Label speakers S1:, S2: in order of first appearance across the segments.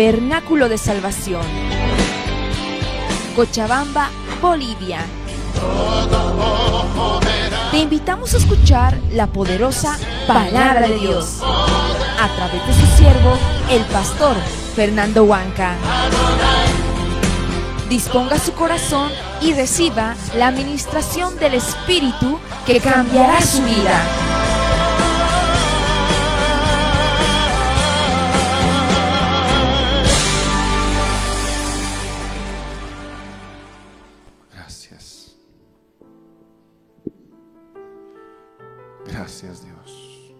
S1: Vernáculo de Salvación. Cochabamba, Bolivia. Te invitamos a escuchar la poderosa palabra de Dios a través de su siervo, el pastor Fernando Huanca. Disponga su corazón y reciba la administración del Espíritu que cambiará su vida.
S2: Gracias Dios.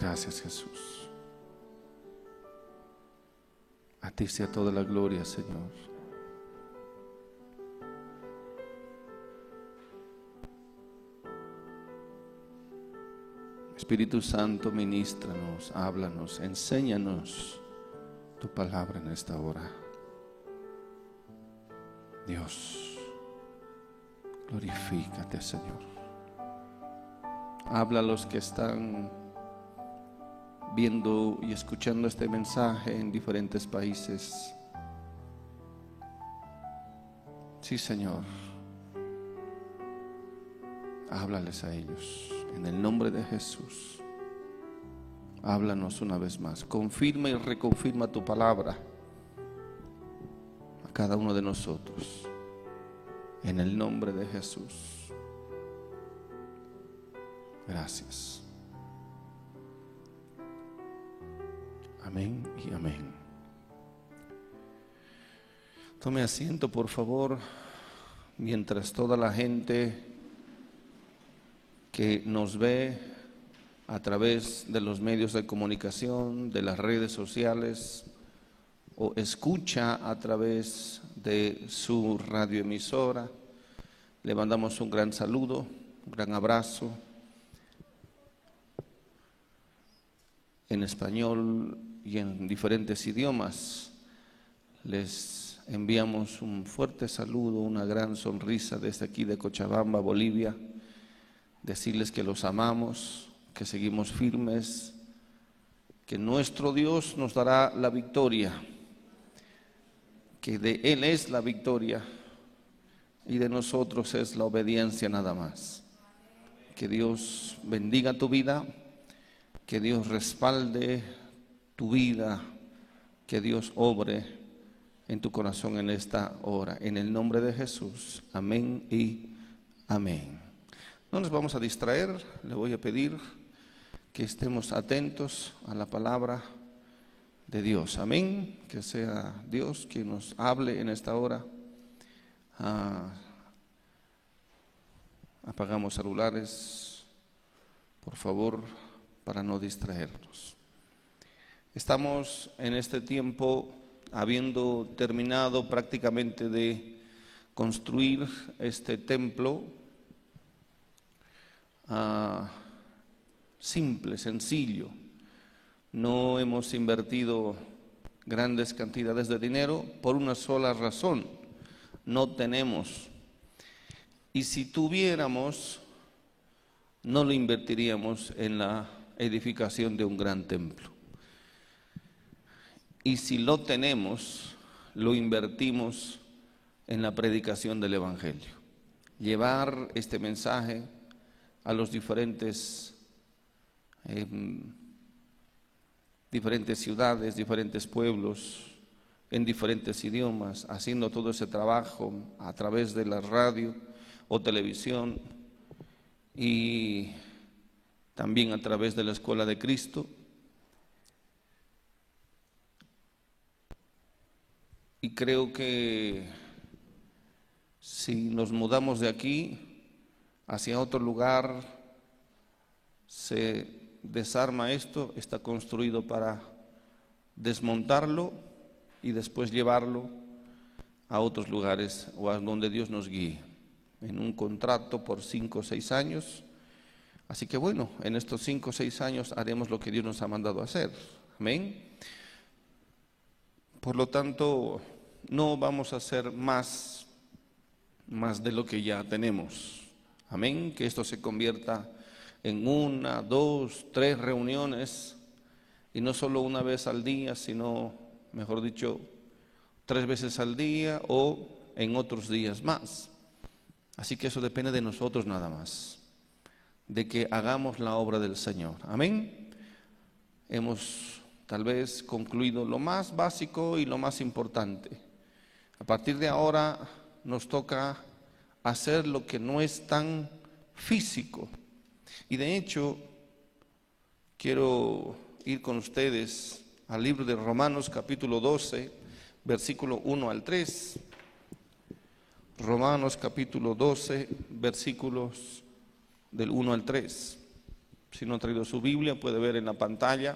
S2: Gracias Jesús. A ti sea toda la gloria, Señor. Espíritu Santo, ministranos, háblanos, enséñanos tu palabra en esta hora. Dios, glorifícate, Señor. Habla a los que están viendo y escuchando este mensaje en diferentes países. Sí, Señor. Háblales a ellos en el nombre de Jesús. Háblanos una vez más. Confirma y reconfirma tu palabra a cada uno de nosotros. En el nombre de Jesús. Gracias. Amén y amén. Tome asiento, por favor, mientras toda la gente que nos ve a través de los medios de comunicación, de las redes sociales, o escucha a través de su radioemisora, le mandamos un gran saludo, un gran abrazo en español y en diferentes idiomas. Les enviamos un fuerte saludo, una gran sonrisa desde aquí de Cochabamba, Bolivia. Decirles que los amamos, que seguimos firmes, que nuestro Dios nos dará la victoria, que de Él es la victoria y de nosotros es la obediencia nada más. Que Dios bendiga tu vida, que Dios respalde tu vida, que Dios obre en tu corazón en esta hora. En el nombre de Jesús. Amén y amén. No nos vamos a distraer, le voy a pedir que estemos atentos a la palabra de Dios. Amén. Que sea Dios quien nos hable en esta hora. Ah, apagamos celulares, por favor, para no distraernos. Estamos en este tiempo habiendo terminado prácticamente de construir este templo ah, simple, sencillo. No hemos invertido grandes cantidades de dinero por una sola razón. No tenemos. Y si tuviéramos, no lo invertiríamos en la edificación de un gran templo. Y si lo tenemos, lo invertimos en la predicación del Evangelio. Llevar este mensaje a los diferentes, eh, diferentes ciudades, diferentes pueblos, en diferentes idiomas, haciendo todo ese trabajo a través de la radio o televisión y también a través de la Escuela de Cristo. Y creo que si nos mudamos de aquí hacia otro lugar, se desarma esto, está construido para desmontarlo y después llevarlo a otros lugares o a donde Dios nos guíe, en un contrato por cinco o seis años. Así que bueno, en estos cinco o seis años haremos lo que Dios nos ha mandado hacer. Amén. Por lo tanto, no vamos a hacer más, más de lo que ya tenemos. Amén. Que esto se convierta en una, dos, tres reuniones, y no solo una vez al día, sino, mejor dicho, tres veces al día o en otros días más. Así que eso depende de nosotros nada más, de que hagamos la obra del Señor. Amén. Hemos tal vez concluido lo más básico y lo más importante. A partir de ahora nos toca hacer lo que no es tan físico. Y de hecho, quiero ir con ustedes al libro de Romanos capítulo 12, versículo 1 al 3. Romanos capítulo 12, versículos del 1 al 3. Si no ha traído su Biblia, puede ver en la pantalla.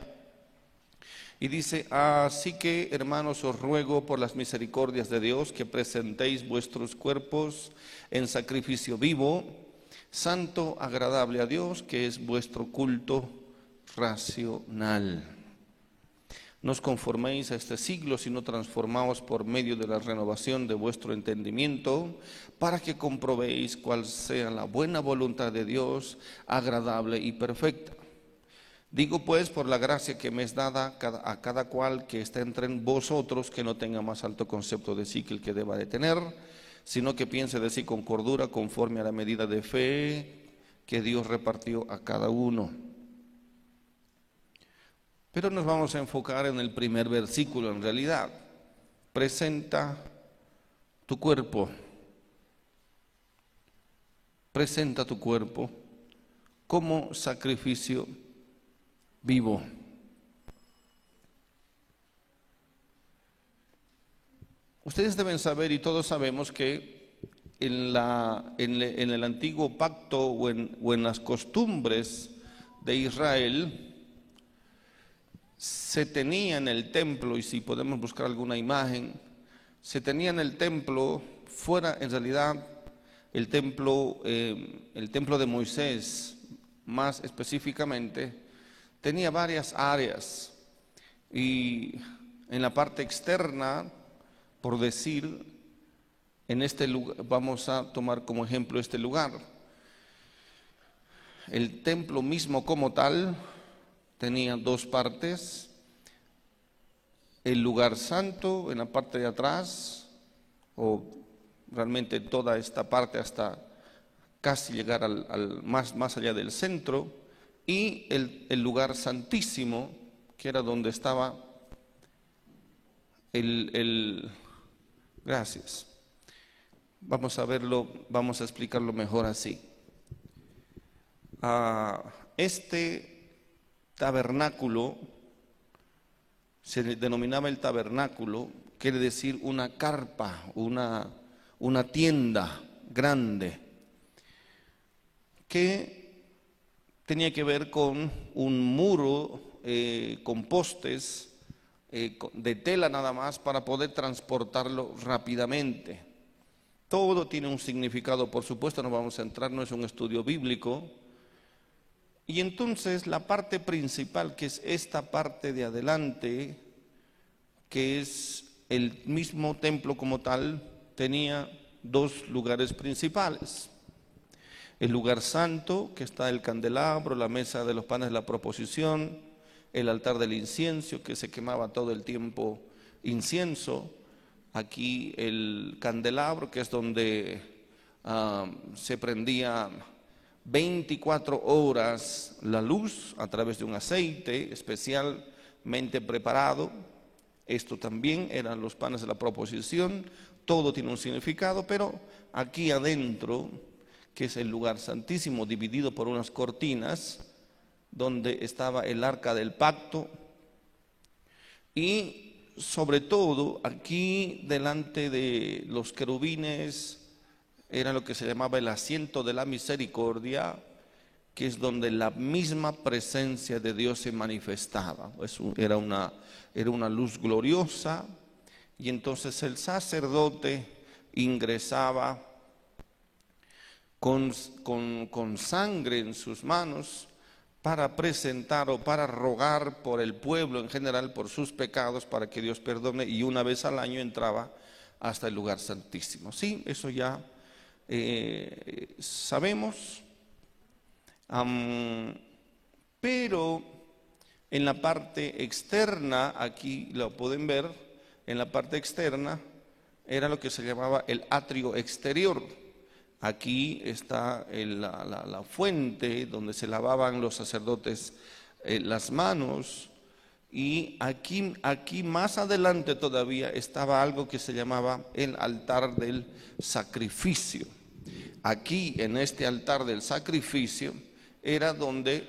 S2: Y dice, así que hermanos os ruego por las misericordias de Dios que presentéis vuestros cuerpos en sacrificio vivo, santo, agradable a Dios, que es vuestro culto racional. No os conforméis a este siglo, sino transformaos por medio de la renovación de vuestro entendimiento, para que comprobéis cuál sea la buena voluntad de Dios, agradable y perfecta. Digo pues por la gracia que me es dada a cada cual que está entre vosotros, que no tenga más alto concepto de sí que el que deba de tener, sino que piense de sí con cordura, conforme a la medida de fe que Dios repartió a cada uno. Pero nos vamos a enfocar en el primer versículo en realidad. Presenta tu cuerpo. Presenta tu cuerpo como sacrificio vivo. Ustedes deben saber y todos sabemos que en, la, en, el antiguo pacto o en, o en las costumbres de Israel, se tenía en el templo, y si podemos buscar alguna imagen, se tenía en el templo, fuera en realidad el templo, eh, el templo de Moisés, más específicamente, tenía varias áreas. Y en la parte externa, por decir, en este lugar, vamos a tomar como ejemplo este lugar. El templo mismo como tal tenía dos partes, el lugar santo en la parte de atrás, o realmente toda esta parte hasta casi llegar al, más, más allá del centro, y el, lugar santísimo, que era donde estaba el, el gracias. Vamos a verlo, vamos a explicarlo mejor así. Ah, este tabernáculo, se denominaba el tabernáculo, quiere decir una carpa, una, una tienda grande, que tenía que ver con un muro eh, con postes eh, de tela nada más para poder transportarlo rápidamente. Todo tiene un significado, por supuesto, no vamos a entrar, no es un estudio bíblico, y entonces la parte principal, que es esta parte de adelante, que es el mismo templo como tal, tenía dos lugares principales. El lugar santo, que está el candelabro, la mesa de los panes de la proposición, el altar del incienso, que se quemaba todo el tiempo incienso. Aquí el candelabro, que es donde ah, se prendía 24 horas la luz a través de un aceite especialmente preparado. Esto también eran los panes de la proposición. Todo tiene un significado, pero aquí adentro, que es el lugar santísimo, dividido por unas cortinas, donde estaba el arca del pacto, y sobre todo aquí delante de los querubines, era lo que se llamaba el asiento de la misericordia, que es donde la misma presencia de Dios se manifestaba. Era una, era una luz gloriosa y entonces el sacerdote ingresaba con, con sangre en sus manos para presentar o para rogar por el pueblo en general, por sus pecados, para que Dios perdone, y una vez al año entraba hasta el lugar santísimo. Sí, eso ya eh, sabemos, pero en la parte externa, aquí lo pueden ver, en la parte externa era lo que se llamaba el atrio exterior. Aquí está la, fuente donde se lavaban los sacerdotes eh, las manos. Y aquí, aquí más adelante todavía estaba algo que se llamaba el altar del sacrificio. Aquí en este altar del sacrificio era donde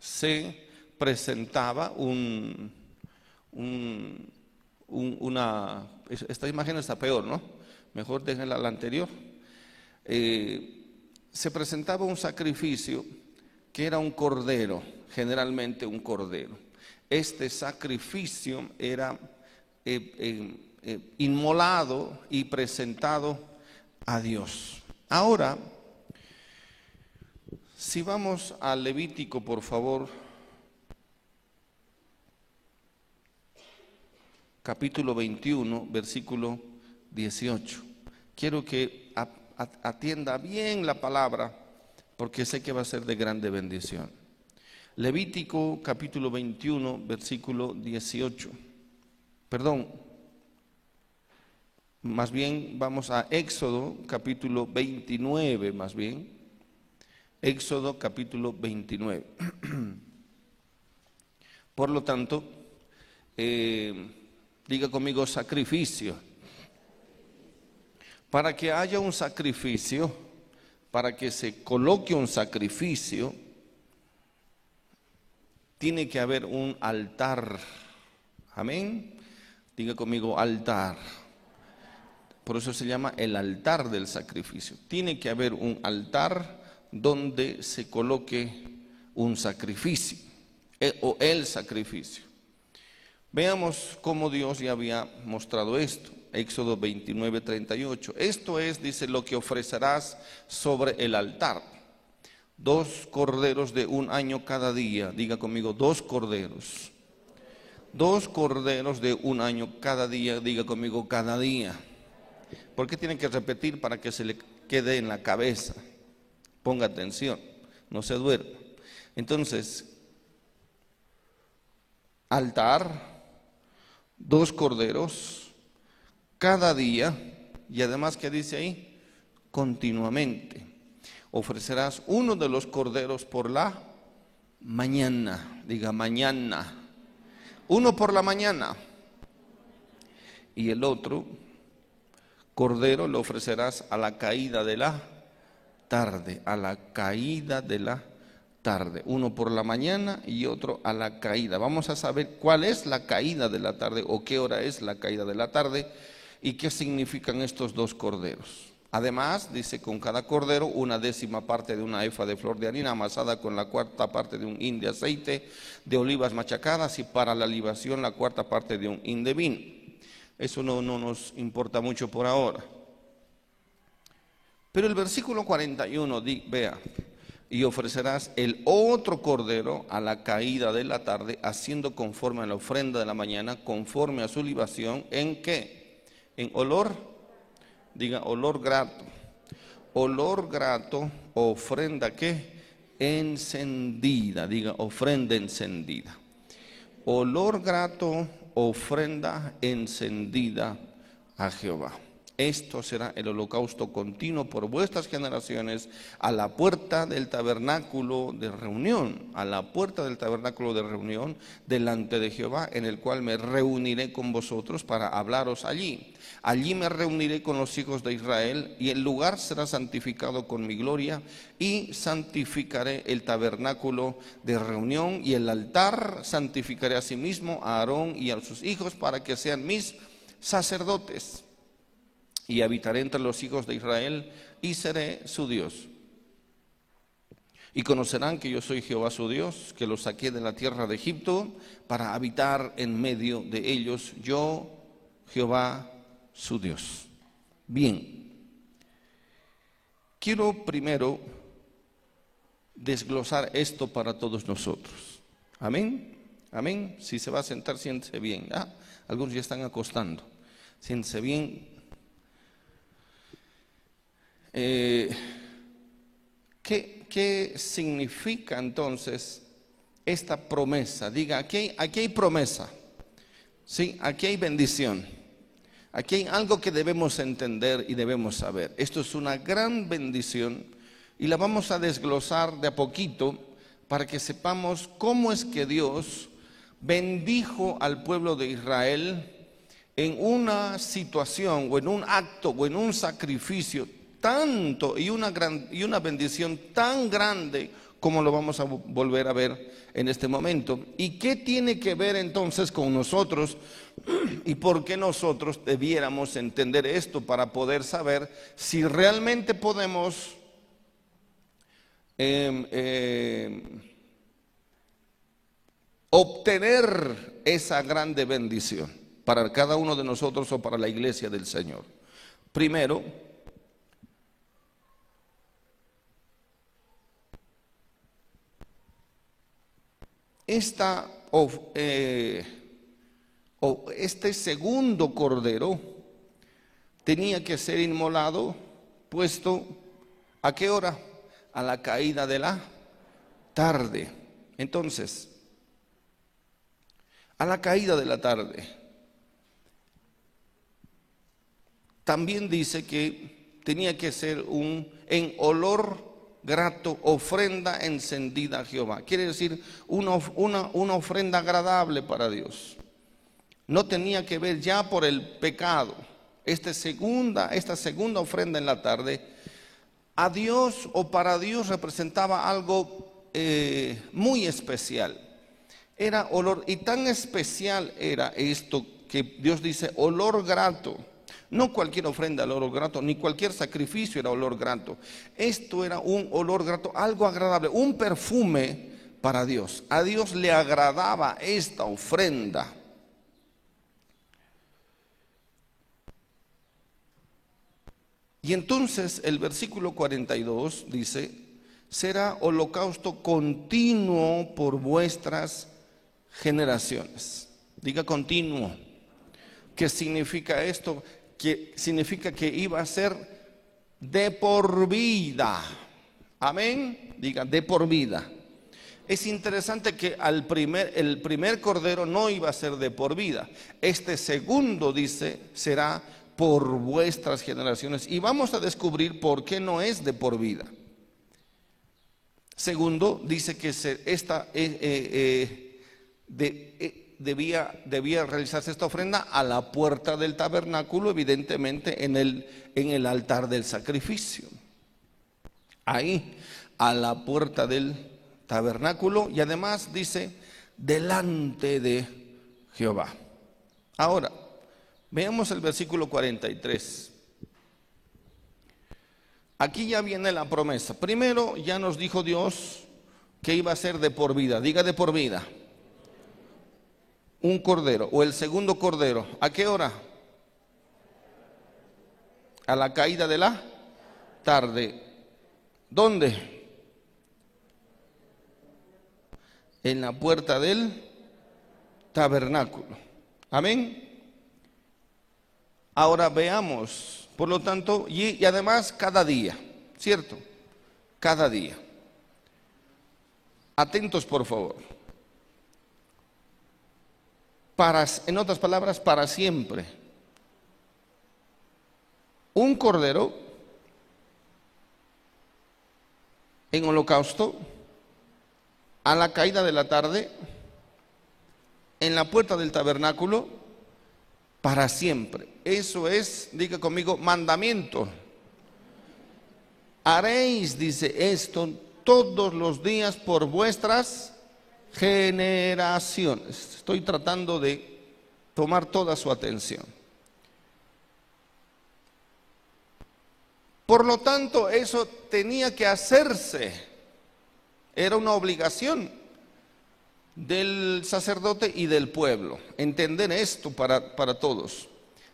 S2: se presentaba un, una... Esta imagen está peor, ¿no? Mejor déjenla la anterior. Eh, se presentaba un sacrificio que era un cordero, generalmente un cordero. Este sacrificio era eh, eh, inmolado y presentado a Dios. Ahora, si vamos al Levítico, por favor, capítulo 21, versículo 18. Quiero que atienda bien la palabra porque sé que va a ser de grande bendición. Levítico capítulo 21, versículo 18. Perdón, más bien vamos a Éxodo capítulo 29, más bien. Éxodo capítulo 29. Por lo tanto, eh, diga conmigo sacrificio. Para que haya un sacrificio, para que se coloque un sacrificio, tiene que haber un altar. Amén. Diga conmigo altar. Por eso se llama el altar del sacrificio. Tiene que haber un altar donde se coloque un sacrificio eh, o el sacrificio. Veamos cómo Dios ya había mostrado esto. Éxodo 29, 38. Esto es, dice, lo que ofrecerás sobre el altar. Dos corderos de un año cada día. Diga conmigo, dos corderos. Dos corderos de un año cada día. Diga conmigo, cada día. ¿Por qué tiene que repetir para que se le quede en la cabeza? Ponga atención, no se duerma. Entonces, altar, dos corderos cada día y además, ¿qué dice ahí? Continuamente. Ofrecerás uno de los corderos por la mañana, diga mañana. Uno por la mañana y el otro cordero lo ofrecerás a la caída de la tarde, a la caída de la tarde, uno por la mañana y otro a la caída. Vamos a saber cuál es la caída de la tarde o qué hora es la caída de la tarde y qué significan estos dos corderos. Además, dice, con cada cordero una décima parte de una efa de flor de harina amasada con la cuarta parte de un hin de aceite de olivas machacadas y para la libación la cuarta parte de un hin de vino. Eso no, no nos importa mucho por ahora. Pero el versículo 41, di, vea, y ofrecerás el otro cordero a la caída de la tarde, haciendo conforme a la ofrenda de la mañana, conforme a su libación, ¿en qué? En olor, diga olor grato. Olor grato, ofrenda qué? Encendida, diga ofrenda encendida. Olor grato, ofrenda encendida a Jehová. Esto será el holocausto continuo por vuestras generaciones a la puerta del tabernáculo de reunión, a la puerta del tabernáculo de reunión delante de Jehová, en el cual me reuniré con vosotros para hablaros allí. Allí me reuniré con los hijos de Israel y el lugar será santificado con mi gloria y santificaré el tabernáculo de reunión y el altar santificaré a sí mismo a Aarón y a sus hijos para que sean mis sacerdotes y habitaré entre los hijos de Israel y seré su Dios. Y conocerán que yo soy Jehová su Dios, que los saqué de la tierra de Egipto para habitar en medio de ellos, yo, Jehová su Dios. Bien, quiero primero desglosar esto para todos nosotros. Amén, amén. Si se va a sentar, siéntese bien. Ah, algunos ya están acostando. Siéntese bien, ¿qué, qué significa entonces esta promesa? Diga, aquí hay, aquí hay promesa, ¿sí? aquí hay bendición. Aquí hay algo que debemos entender y debemos saber. Esto es una gran bendición y la vamos a desglosar de a poquito para que sepamos cómo es que Dios bendijo al pueblo de Israel en una situación o en un acto o en un sacrificio tanto y una, gran, y una bendición tan grande como lo vamos a volver a ver en este momento. ¿Y qué tiene que ver entonces con nosotros y por qué nosotros debiéramos entender esto para poder saber si realmente podemos em, em, obtener esa grande bendición para cada uno de nosotros o para la iglesia del Señor? Primero, esta, eh, este segundo cordero tenía que ser inmolado, puesto a qué hora? A la caída de la tarde. Entonces, a la caída de la tarde. También dice que tenía que ser un en olor grato, ofrenda encendida a Jehová. Quiere decir una, una, ofrenda agradable para Dios. No tenía que ver ya por el pecado. Esta segunda, esta segunda ofrenda en la tarde, a Dios o para Dios representaba algo eh, muy especial. Era olor, y tan especial era esto que Dios dice, olor grato. No cualquier ofrenda al olor grato, ni cualquier sacrificio era olor grato. Esto era un olor grato, algo agradable, un perfume para Dios. A Dios le agradaba esta ofrenda. Y entonces el versículo 42 dice, será holocausto continuo por vuestras generaciones. Diga continuo. ¿Qué significa esto? Que significa que iba a ser de por vida. Amén. Diga, de por vida. Es interesante que al primer, el primer cordero no iba a ser de por vida. Este segundo dice será por vuestras generaciones. Y vamos a descubrir por qué no es de por vida. Segundo, dice que esta eh, eh, eh, de, debía, debía realizarse esta ofrenda a la puerta del tabernáculo, evidentemente en el, en el altar del sacrificio. Ahí, a la puerta del tabernáculo y además dice, delante de Jehová. Ahora, veamos el versículo 43. Aquí ya viene la promesa. Primero ya nos dijo Dios que iba a ser de por vida. Diga de por vida un cordero o el segundo cordero, ¿a qué hora? A la caída de la tarde. ¿Dónde? En la puerta del tabernáculo. Amén. Ahora veamos, por lo tanto, y, y además cada día, ¿cierto? Cada día. Atentos, por favor en otras palabras, para siempre. Un cordero en holocausto a la caída de la tarde en la puerta del tabernáculo para siempre. Eso es, diga conmigo, mandamiento. Haréis, dice esto, todos los días por vuestras generaciones. Estoy tratando de tomar toda su atención. Por lo tanto, eso tenía que hacerse. Era una obligación del sacerdote y del pueblo. Entender esto para, para todos.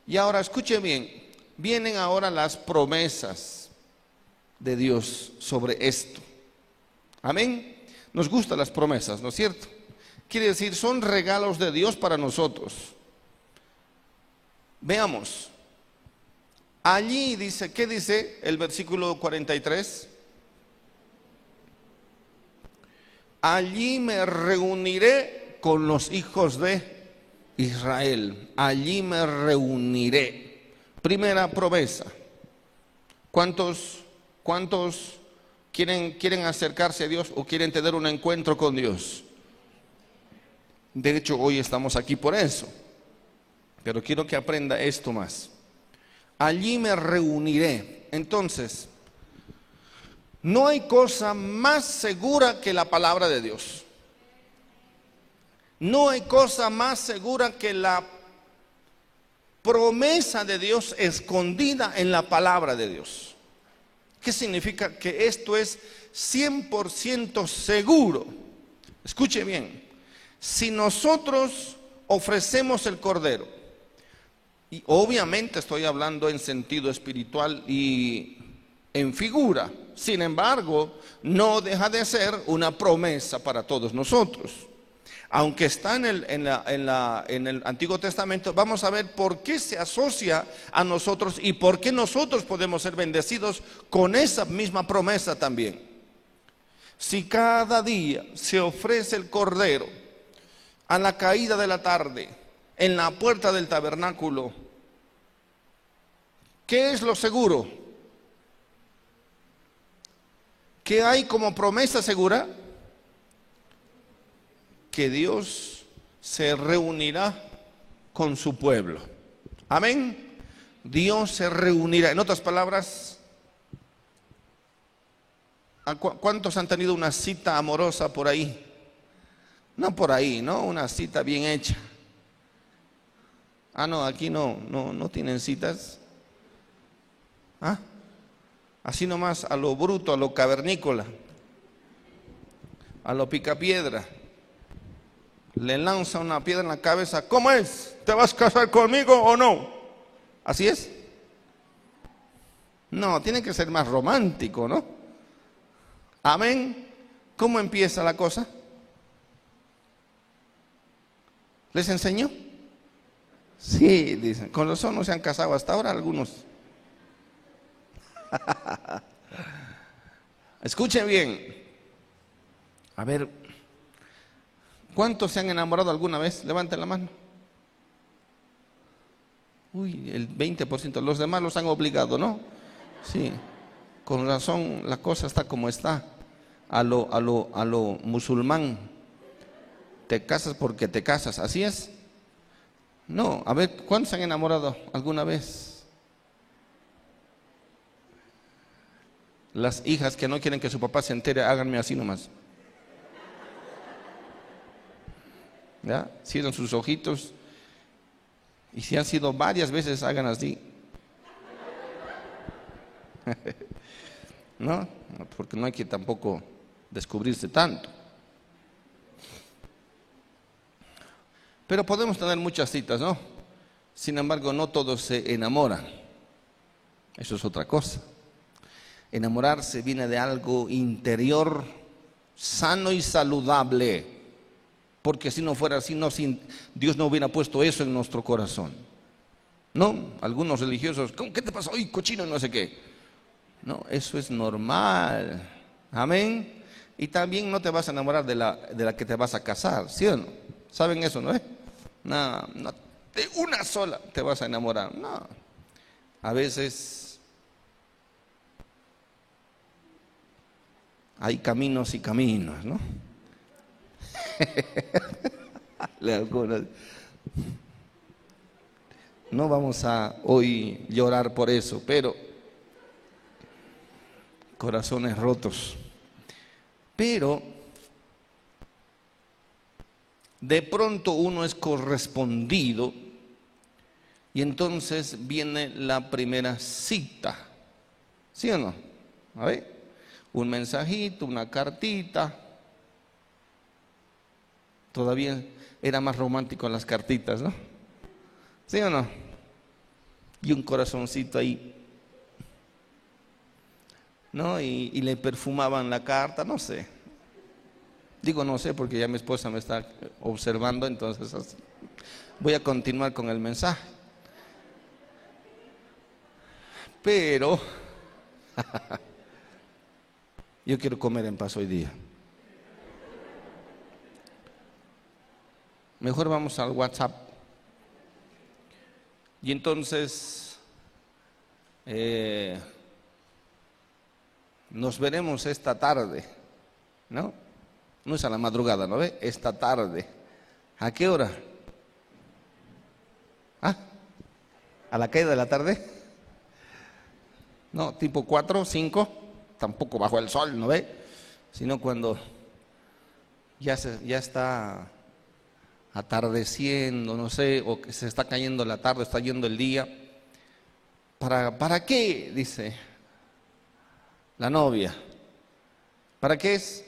S2: Y ahora escuche bien, vienen ahora las promesas de Dios sobre esto. Amén. Nos gustan las promesas, ¿no es cierto? Quiere decir, son regalos de Dios para nosotros. Veamos. Allí dice, ¿qué dice el versículo 43? allí me reuniré con los hijos de Israel, allí me reuniré. Primera promesa. ¿Cuántos, cuántos quieren, acercarse a Dios o quieren tener un encuentro con Dios? De hecho, hoy estamos aquí por eso. Pero quiero que aprenda esto más. Allí me reuniré. Entonces, no hay cosa más segura que la palabra de Dios. No hay cosa más segura que la promesa de Dios escondida en la palabra de Dios. ¿Qué significa? Que esto es 100% seguro. Escuche bien, si nosotros ofrecemos el cordero, y obviamente estoy hablando en sentido espiritual y en figura, sin embargo, no deja de ser una promesa para todos nosotros. Aunque está en el, en el, Antiguo Testamento, vamos a ver por qué se asocia a nosotros y por qué nosotros podemos ser bendecidos con esa misma promesa también. Si cada día se ofrece el cordero a la caída de la tarde en la puerta del tabernáculo, ¿qué es lo seguro? ¿Qué hay como promesa segura? Que Dios se reunirá con su pueblo. Amén. Dios se reunirá. En otras palabras, ¿cuántos han tenido una cita amorosa por ahí? No por ahí, ¿no? Una cita bien hecha. Ah, no, aquí no, no, no tienen citas. ¿Ah? así nomás a lo bruto, a lo cavernícola, a lo picapiedra. Le lanza una piedra en la cabeza, ¿cómo es? ¿Te vas a casar conmigo o no? ¿Así es? No, tiene que ser más romántico, ¿no? Amén. ¿Cómo empieza la cosa? ¿Les enseño? Sí, dicen. Con los no se han casado hasta ahora algunos. Escuchen bien. A ver, ¿cuántos se han enamorado alguna vez? Levanten la mano. Uy, el 20%. Los demás los han obligado, ¿no? Sí. Con razón la cosa está como está. A lo, a lo, a lo musulmán. Te casas porque te casas. ¿Así es? No. A ver, ¿cuántos se han enamorado alguna vez? Las hijas que no quieren que su papá se entere, háganme así nomás. ¿Ya? Cierran sus ojitos. Y si han sido varias veces, hagan así. ¿No? Porque no hay que tampoco descubrirse tanto. Pero podemos tener muchas citas, ¿no? Sin embargo, no todos se enamoran. Eso es otra cosa. Enamorarse viene de algo interior, sano y saludable. Porque si no fuera así, no, Dios no hubiera puesto eso en nuestro corazón. No, algunos religiosos, ¿qué te pasó? Ay, cochino, no sé qué. No, eso es normal. Amén. Y también no te vas a enamorar de la, de la que te vas a casar, ¿sí o no? ¿Saben eso, no es? No, no, de una sola te vas a enamorar. No. A veces hay caminos y caminos, ¿no? no vamos a hoy llorar por eso, pero corazones rotos. Pero de pronto uno es correspondido y entonces viene la primera cita. ¿Sí o no? A ver un mensajito, una cartita. Todavía era más romántico en las cartitas, ¿no? ¿Sí o no? Y un corazoncito ahí. ¿No? Y, le perfumaban la carta, no sé. Digo no sé porque ya mi esposa me está observando, entonces voy a continuar con el mensaje. Pero Yo quiero comer en paz hoy día. Mejor vamos al WhatsApp. Y entonces eh, nos veremos esta tarde, ¿no? No es a la madrugada, ¿no ve? Esta tarde. ¿A qué hora? ¿Ah? ¿A la caída de la tarde? No, tipo 4, 5, tampoco bajo el sol, ¿no ve? Sino cuando ya, se, ya está atardeciendo, no sé, o que se está cayendo la tarde, está yendo el día. ¿Para, ¿Para qué? Dice la novia. ¿Para qué es?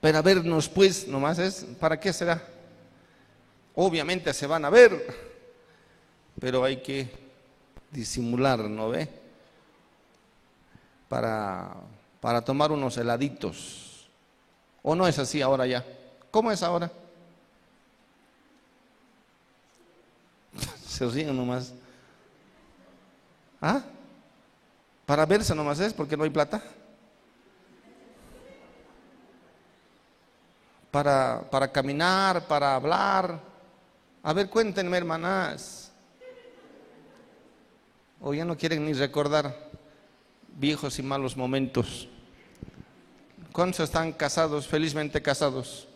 S2: Para vernos pues, nomás es, ¿para qué será? Obviamente se van a ver, pero hay que disimular, ¿no ve? Para, para tomar unos heladitos. ¿O no es así ahora ya? ¿Cómo es ahora? Se ríen nomás. ¿Ah? Para verse nomás es porque no hay plata. para, para caminar, para hablar. A ver, cuéntenme, hermanas. O ya no quieren ni recordar viejos y malos momentos. ¿Cuántos están casados, felizmente casados?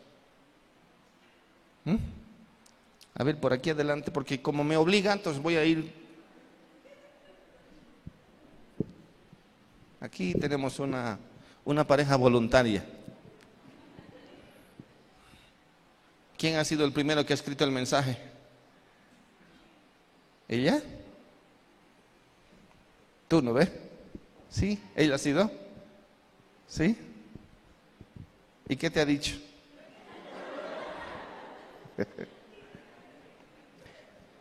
S2: ¿Mm? A ver, por aquí adelante, porque como me obliga, entonces voy a ir. Aquí tenemos una, una pareja voluntaria. ¿Quién ha sido el primero que ha escrito el mensaje? ¿Ella? ¿Tú no ves? ¿Sí? ¿Ella ha sido? ¿Sí? ¿Y qué te ha dicho?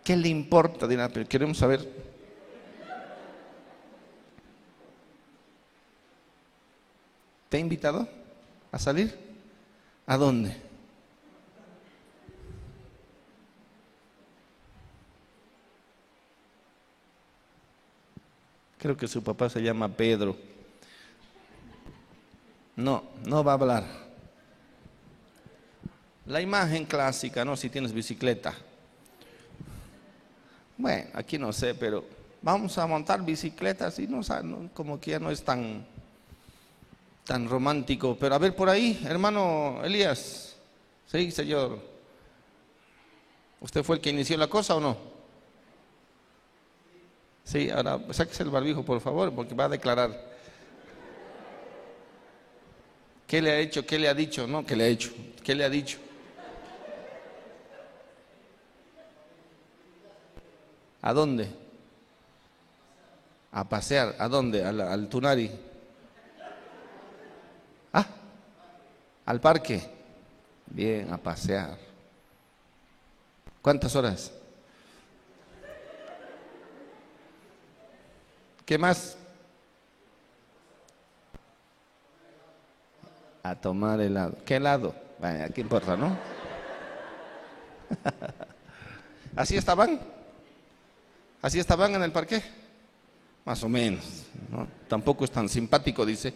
S2: ¿Qué le importa? Dirá, pero queremos saber. ¿Te ha invitado a salir? ¿A dónde? Creo que su papá se llama Pedro. No, no va a hablar. La imagen clásica, ¿no? Si tienes bicicleta. Bueno, aquí no sé, pero vamos a montar bicicletas y no, como que ya no es tan, tan romántico. Pero a ver por ahí, hermano Elías. Sí, señor. ¿Usted fue el que inició la cosa o no? Sí, ahora sáquese el barbijo, por favor, porque va a declarar. ¿Qué le ha hecho? ¿Qué le ha dicho? No, ¿qué le ha hecho? ¿Qué le ha dicho? ¿A dónde? A pasear. ¿A dónde? Al, Tunari. Ah, al parque. Bien, a pasear. ¿Cuántas horas? ¿Qué más? A tomar helado. ¿Qué helado? Vaya, ¿qué importa, no? ¿Así estaban? ¿Así estaban en el parque? Más o menos. ¿no? Tampoco es tan simpático, dice.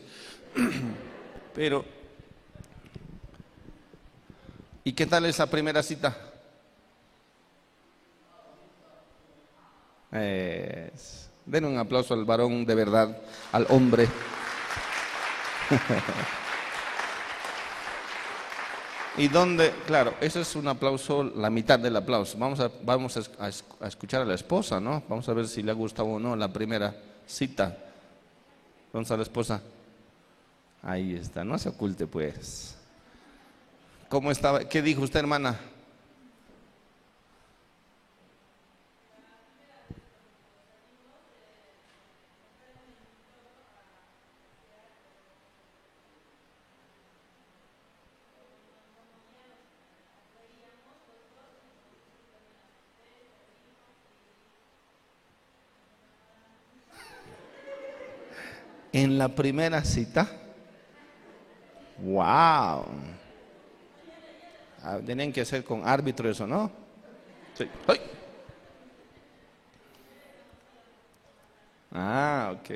S2: Pero, ¿y qué tal esa primera cita? Es... Den un aplauso al varón de verdad, al hombre. y donde, claro, eso es un aplauso, la mitad del aplauso. Vamos a, vamos a, escuchar a la esposa, ¿no? Vamos a ver si le ha gustado o no la primera cita. Vamos a la esposa. Ahí está, no se oculte pues. ¿Cómo estaba? ¿Qué dijo usted, hermana? En la primera cita. ¡Wow! Ah, tienen que ser con árbitro eso, ¿no? Sí. ¡Ay! Ah, ok.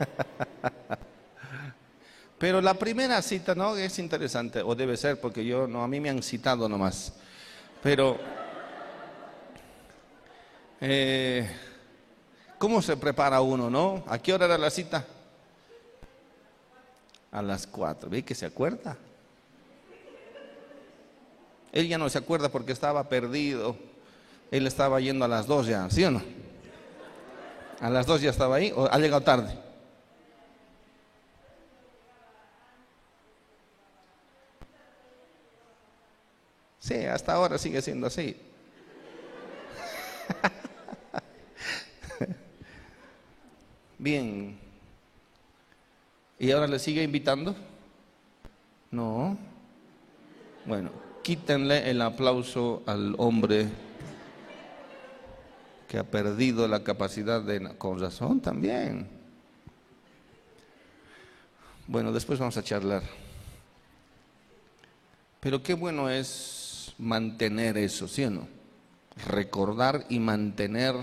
S2: Pero la primera cita, ¿no? Es interesante, o debe ser, porque yo, no, a mí me han citado nomás. Pero, eh, ¿cómo se prepara uno, no? ¿A qué hora era la cita? A las cuatro. ¿Ve que se acuerda? Él ya no se acuerda porque estaba perdido. Él estaba yendo a las dos ya, ¿sí o no? A las dos ya estaba ahí o ha llegado tarde. Sí, hasta ahora sigue siendo así. Bien. ¿Y ahora le sigue invitando? No. Bueno, quítenle el aplauso al hombre que ha perdido la capacidad de... Con razón también. Bueno, después vamos a charlar. Pero qué bueno es mantener eso, ¿sí o no? Recordar y mantener.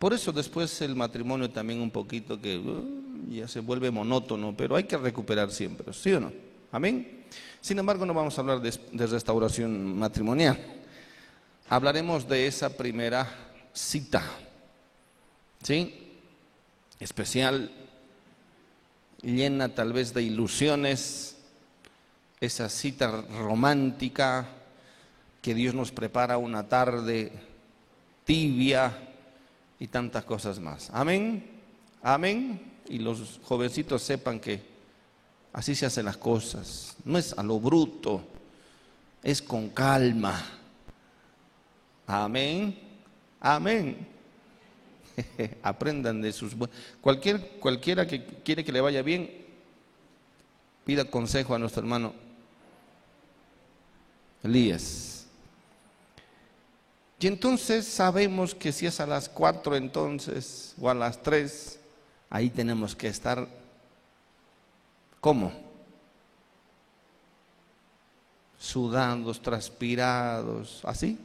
S2: Por eso después el matrimonio también un poquito que uh, ya se vuelve monótono, pero hay que recuperar siempre, ¿sí o no? Amén. Sin embargo, no vamos a hablar de, de restauración matrimonial. Hablaremos de esa primera cita, ¿sí? Especial, llena tal vez de ilusiones, esa cita romántica, que Dios nos prepara una tarde tibia y tantas cosas más. Amén, amén. Y los jovencitos sepan que así se hacen las cosas. No es a lo bruto, es con calma. Amén, amén. Aprendan de sus... Cualquier, cualquiera que quiere que le vaya bien, pida consejo a nuestro hermano Elías. Y entonces sabemos que si es a las cuatro entonces o a las tres, ahí tenemos que estar. ¿Cómo? Sudados, transpirados, ¿así?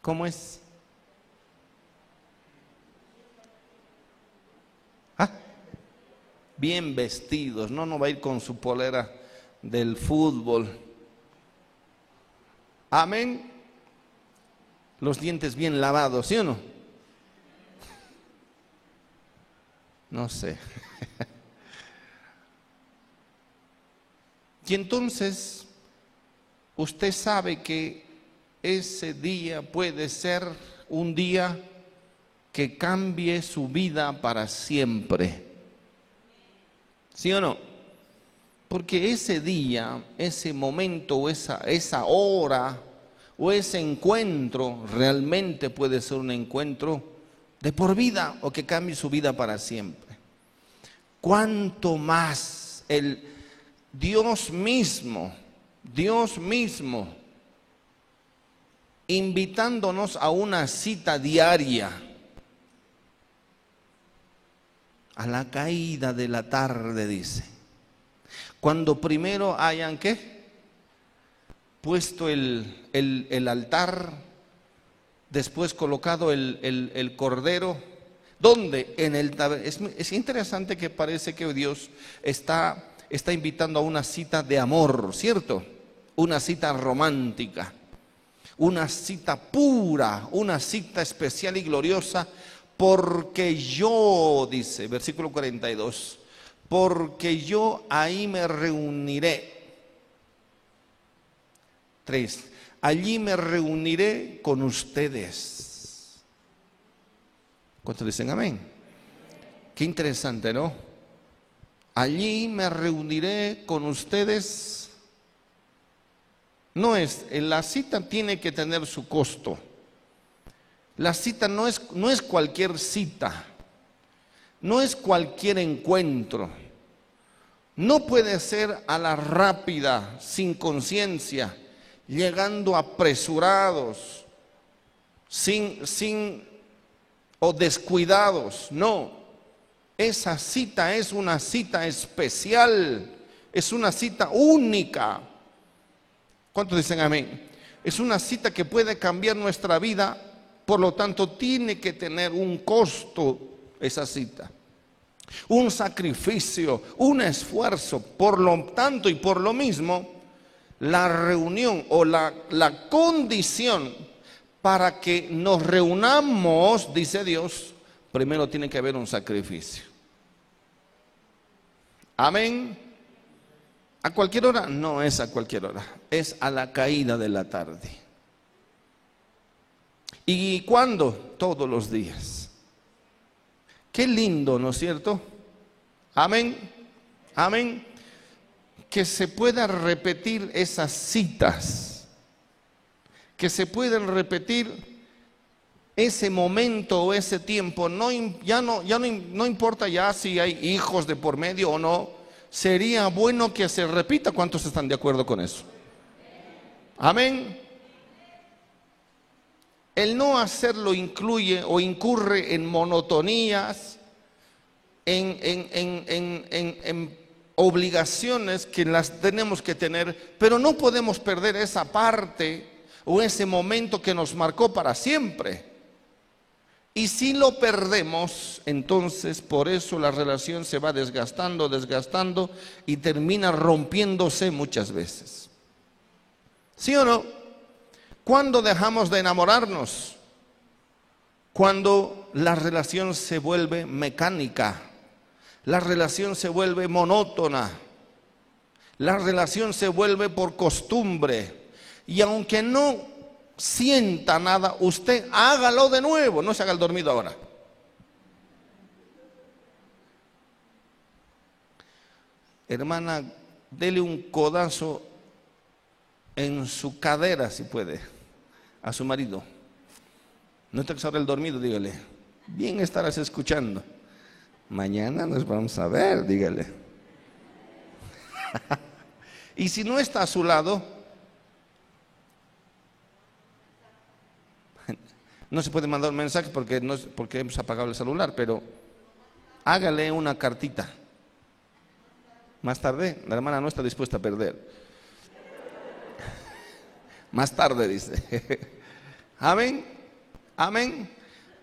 S2: ¿Cómo es? ¿Ah? Bien vestidos, no, no va a ir con su polera del fútbol. Amén los dientes bien lavados, ¿sí o no? No sé. Y entonces usted sabe que ese día puede ser un día que cambie su vida para siempre. ¿Sí o no? Porque ese día, ese momento, esa, esa hora, o ese encuentro realmente puede ser un encuentro de por vida o que cambie su vida para siempre. Cuanto más el Dios mismo, Dios mismo, invitándonos a una cita diaria, a la caída de la tarde, dice. Cuando primero hayan qué? Puesto el, altar, después colocado el, cordero. ¿Dónde? En el es, es interesante que parece que Dios está, está invitando a una cita de amor, ¿cierto? Una cita romántica, una cita pura, una cita especial y gloriosa, porque yo, dice, versículo 42, porque yo ahí me reuniré Tres, allí me reuniré con ustedes. ¿Cuántos dicen amén? Qué interesante, ¿no? Allí me reuniré con ustedes. No es, la cita tiene que tener su costo. La cita no es, no es cualquier cita, no es cualquier encuentro. No puede ser a la rápida, sin conciencia llegando apresurados, sin, sin o descuidados. No, esa cita es una cita especial, es una cita única. ¿Cuántos dicen amén? Es una cita que puede cambiar nuestra vida, por lo tanto tiene que tener un costo esa cita. un sacrificio, un esfuerzo. Por lo tanto y por lo mismo, la reunión o la, la condición para que nos reunamos, dice Dios, primero tiene que haber un sacrificio. Amén. ¿A cualquier hora? No es a cualquier hora, es a la caída de la tarde. ¿Y cuándo? Todos los días. Qué lindo, ¿no es cierto? Amén. Amén. Que se puedan repetir esas citas. Que se puedan repetir ese momento o ese tiempo. No, ya no, ya no, no importa ya si hay hijos de por medio o no sería bueno que se repita. ¿Cuántos están de acuerdo con eso? Amén. El no hacerlo incluye o incurre en monotonías, en, en, obligaciones que las tenemos que tener, pero no podemos perder esa parte o ese momento que nos marcó para siempre. Y si lo perdemos, entonces por eso la relación se va desgastando, desgastando y termina rompiéndose muchas veces. ¿Sí o no? ¿Cuándo dejamos de enamorarnos? Cuando la relación se vuelve mecánica, la relación se vuelve monótona, la relación se vuelve por costumbre. Y aunque no sienta nada, usted hágalo de nuevo, no se haga el dormido ahora. Hermana, dele un codazo en su cadera si puede a su marido. No te que el dormido, dígale. Bien estarás escuchando. Mañana nos vamos a ver, dígale. y si no está a su lado, No se puede mandar un mensaje porque, no, porque hemos apagado el celular, pero hágale una cartita. Más tarde, la hermana no está dispuesta a perder. Más tarde, dice. Amén. Amén.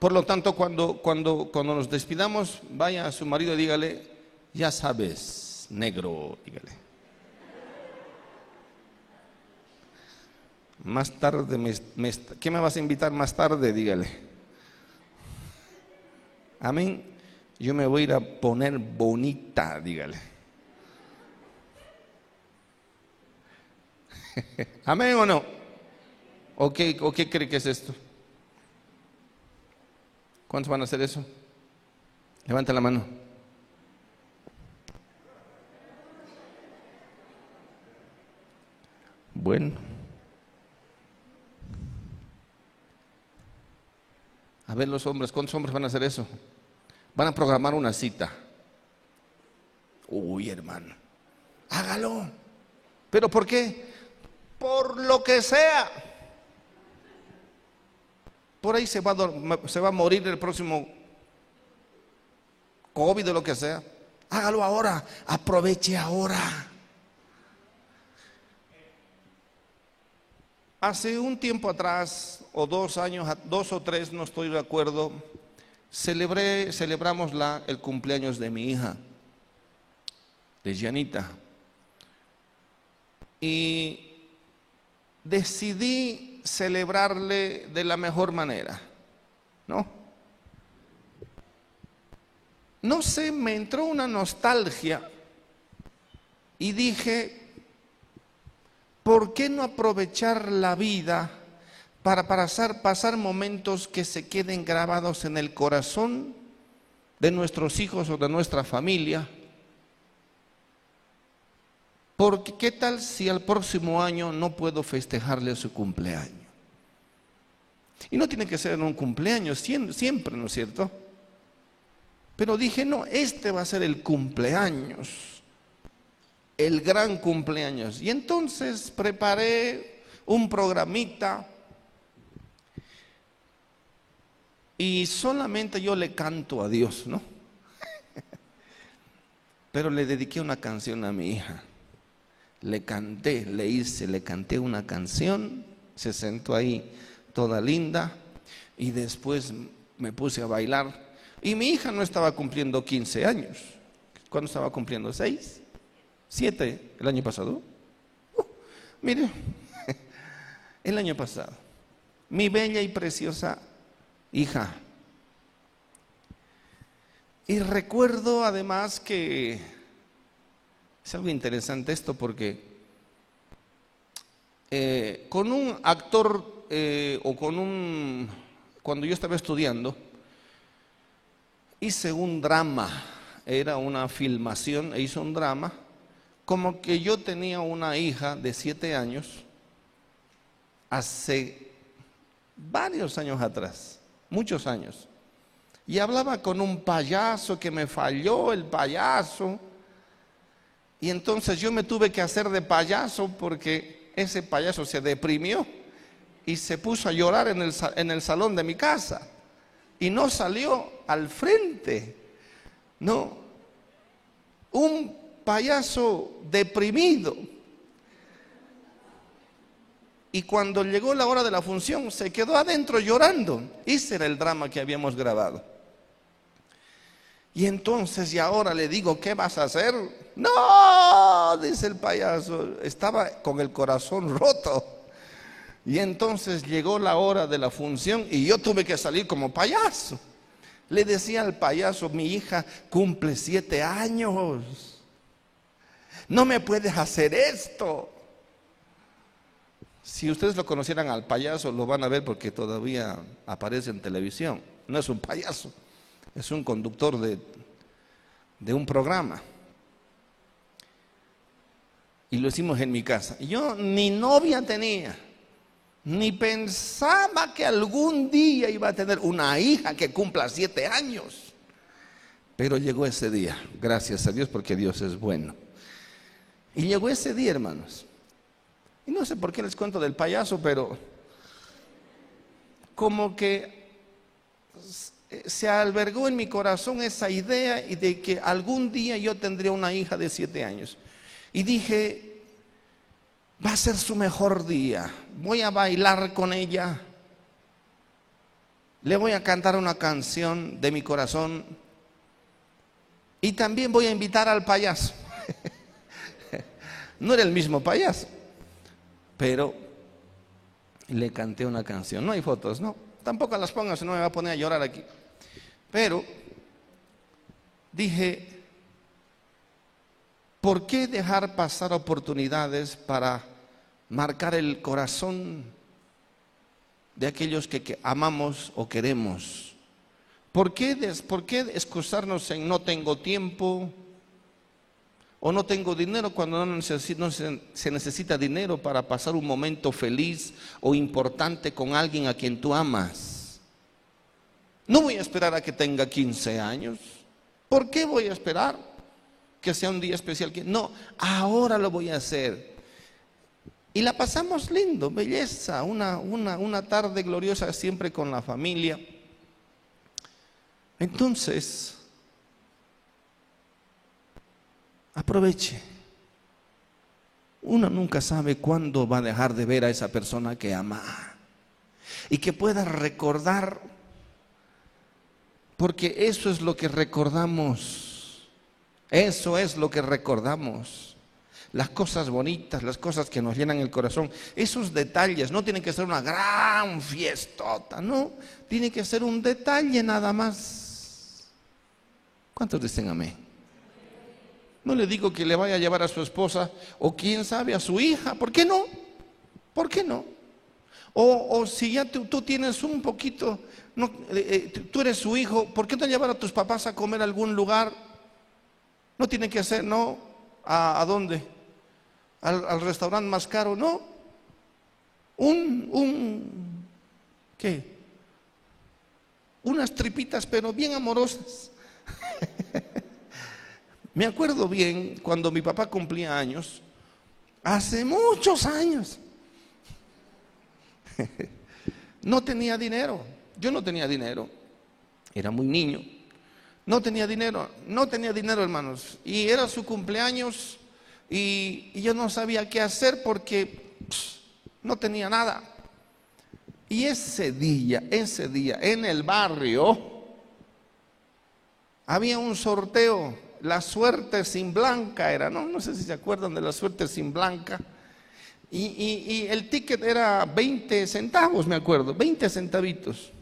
S2: Por lo tanto, cuando, cuando, cuando nos despidamos, vaya a su marido y dígale, ya sabes, negro, dígale. Más tarde, ¿qué me vas a invitar más tarde? Dígale. Amén. Yo me voy a ir a poner bonita, dígale. Amén o no? ¿O qué, ¿O qué cree que es esto? ¿Cuántos van a hacer eso? Levanta la mano. Bueno. A ver los hombres, ¿cuántos hombres van a hacer eso? Van a programar una cita. Uy, hermano, hágalo. ¿Pero por qué? Por lo que sea. Por ahí se va a, se va a morir el próximo COVID o lo que sea. Hágalo ahora, aproveche ahora. Hace un tiempo atrás, o dos años, dos o tres, no estoy de acuerdo, celebré, celebramos la, el cumpleaños de mi hija, de Janita. Y decidí celebrarle de la mejor manera, ¿no? No sé, me entró una nostalgia y dije, ¿por qué no aprovechar la vida para pasar, pasar momentos que se queden grabados en el corazón de nuestros hijos o de nuestra familia? Porque qué tal si al próximo año no puedo festejarle su cumpleaños? Y no tiene que ser un cumpleaños, siempre, ¿no es cierto? Pero dije, no, este va a ser el cumpleaños el gran cumpleaños. Y entonces preparé un programita y solamente yo le canto a Dios, ¿no? Pero le dediqué una canción a mi hija. Le canté, le hice, le canté una canción, se sentó ahí toda linda y después me puse a bailar Y mi hija no estaba cumpliendo 15 años. ¿Cuándo estaba cumpliendo? ¿Seis? ¿Siete el año pasado? Uh, mire, el año pasado. Mi bella y preciosa hija. Y recuerdo además que es algo interesante esto porque eh, con un actor eh, o con un, cuando yo estaba estudiando, hice un drama, era una filmación, e hice un drama, como que yo tenía una hija de siete años, hace varios años atrás, muchos años, y hablaba con un payaso que me falló el payaso, y entonces yo me tuve que hacer de payaso porque ese payaso se deprimió y se puso a llorar en el, en el salón de mi casa y no salió al frente. No, un payaso deprimido. Y cuando llegó la hora de la función, se quedó adentro llorando. Ese era el drama que habíamos grabado. Y entonces, y ahora le digo, ¿qué vas a hacer? No, dice el payaso, estaba con el corazón roto. Y entonces llegó la hora de la función y yo tuve que salir como payaso. Le decía al payaso, mi hija cumple siete años. No me puedes hacer esto. Si ustedes lo conocieran al payaso, lo van a ver porque todavía aparece en televisión. No es un payaso, es un conductor de, de un programa. Y lo hicimos en mi casa. Yo ni novia tenía ni pensaba que algún día iba a tener una hija que cumpla siete años. Pero llegó ese día, gracias a Dios porque Dios es bueno. Y llegó ese día, hermanos. Y no sé por qué les cuento del payaso, pero como que se albergó en mi corazón esa idea de que algún día yo tendría una hija de siete años. Y dije, Va a ser su mejor día. Voy a bailar con ella. Le voy a cantar una canción de mi corazón. Y también voy a invitar al payaso. no era el mismo payaso, pero le canté una canción. No hay fotos, no. Tampoco las pongas, no me va a poner a llorar aquí. Pero dije, ¿por qué dejar pasar oportunidades para marcar el corazón de aquellos que, amamos o queremos. ¿Por qué, ¿Por qué excusarnos en no tengo tiempo o no tengo dinero cuando no, se necesita dinero para pasar un momento feliz o importante con alguien a quien tú amas? No voy a esperar a que tenga 15 años. ¿Por qué voy a esperar que sea un día especial? No, ahora lo voy a hacer. Y la pasamos lindo, belleza, una, una, una tarde gloriosa siempre con la familia. Entonces, aproveche. Uno nunca sabe cuándo va a dejar de ver a esa persona que ama. Y que pueda recordar, porque eso es lo que recordamos. Eso es lo que recordamos las cosas bonitas, las cosas que nos llenan el corazón, esos detalles, no tienen que ser una gran fiestota, no, tiene que ser un detalle nada más. ¿Cuántos dicen amén? No le digo que le vaya a llevar a su esposa o quién sabe a su hija, ¿por qué no? ¿Por qué no? O, si ya tú, tienes un poquito, no, eh, eh, tú eres su hijo, ¿por qué no llevar a tus papás a comer a algún lugar? No tiene que hacer, ¿no? ¿A, a dónde? al, restaurante más caro, no. Un, un, ¿qué? Unas tripitas, pero bien amorosas. Me acuerdo bien cuando mi papá cumplía años, hace muchos años. no tenía dinero, yo no tenía dinero, era muy niño, no tenía dinero, no tenía dinero hermanos, y era su cumpleaños y, yo no sabía qué hacer porque no tenía nada. Y ese día, ese día, en el barrio, había un sorteo, la suerte sin blanca era, no, no sé si se acuerdan de la suerte sin blanca. Y, el ticket era 20 centavos, me acuerdo, 20 centavitos.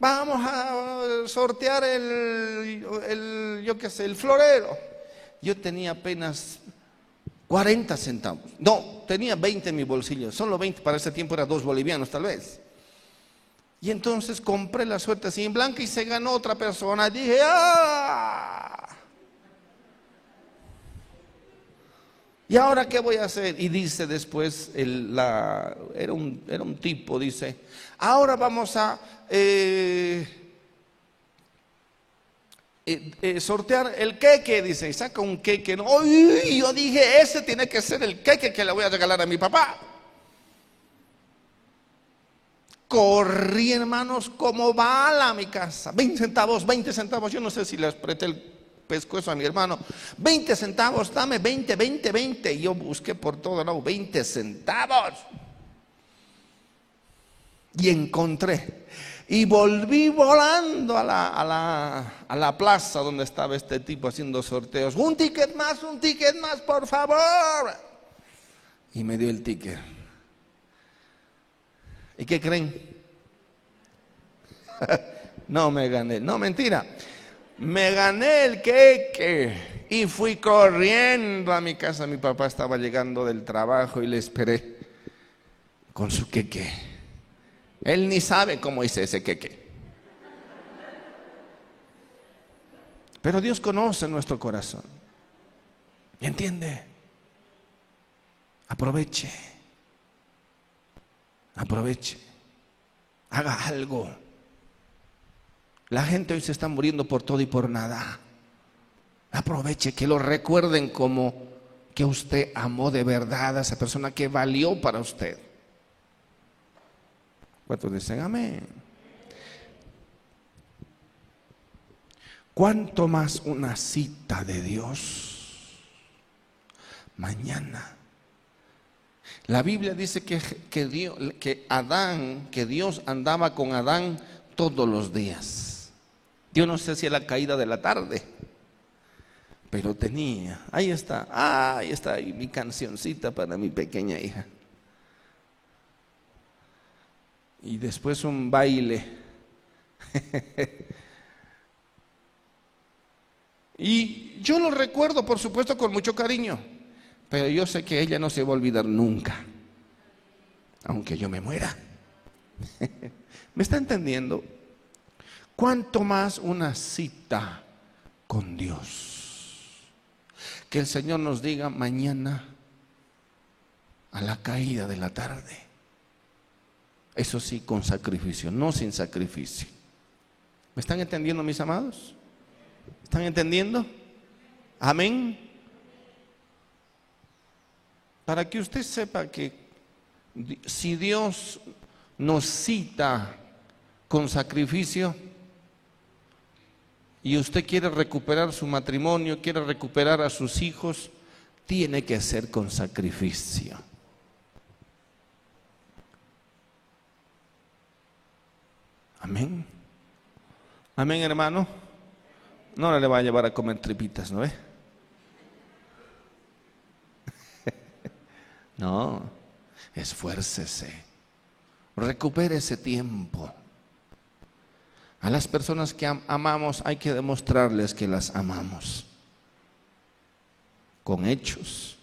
S2: Vamos a sortear el, yo qué sé, el florero. Yo tenía apenas 40 centavos. No, tenía 20 en mi bolsillo, solo 20, para ese tiempo era dos bolivianos tal vez. Y entonces compré la suerte así en blanca y se ganó otra persona. Dije, ¡ah! ¿Y ahora qué voy a hacer? Y dice después, era, un, tipo, dice, ahora vamos a eh, eh, eh, sortear el queque, dice, y saca un queque. ¿no? yo dije, ese tiene que ser el queque que le voy a regalar a mi papá. Corrí, hermanos, como bala a mi casa. 20 centavos, 20 centavos. Yo no sé si les apreté el pescuezo a mi hermano. 20 centavos, dame 20, 20, 20. Y yo busqué por todo lado 20 centavos. Y encontré. Y volví volando a la, a, la, a la plaza donde estaba este tipo haciendo sorteos. Un ticket más, un ticket más, por favor. Y me dio el ticket. ¿Y qué creen? no me gané, no mentira. Me gané el queque y fui corriendo a mi casa. Mi papá estaba llegando del trabajo y le esperé con su queque. Él ni sabe cómo hice ese queque. Pero Dios conoce nuestro corazón. ¿Y entiende? Aproveche. Aproveche. Haga algo. La gente hoy se está muriendo por todo y por nada. Aproveche que lo recuerden como que usted amó de verdad a esa persona que valió para usted. ¿Cuántos dicen amén? ¿Cuánto más una cita de Dios? Mañana la Biblia dice que, que Adán, que Dios andaba con Adán todos los días. Yo no sé si es la caída de la tarde, pero tenía. Ahí está, ahí está mi cancioncita para mi pequeña hija. Y después un baile. y yo lo recuerdo, por supuesto, con mucho cariño. Pero yo sé que ella no se va a olvidar nunca, aunque yo me muera. ¿Me está entendiendo? ¿Cuánto más una cita con Dios? Que el Señor nos diga mañana a la caída de la tarde. Eso sí, con sacrificio, no sin sacrificio. ¿Me están entendiendo, mis amados? ¿Están entendiendo? Amén para que usted sepa que si Dios nos cita con sacrificio y usted quiere recuperar su matrimonio, quiere recuperar a sus hijos, tiene que ser con sacrificio. Amén. Amén, hermano. No le va a llevar a comer tripitas, ¿no ve? No, esfuércese. Recupere ese tiempo. A las personas que amamos hay que demostrarles que las amamos. Con hechos.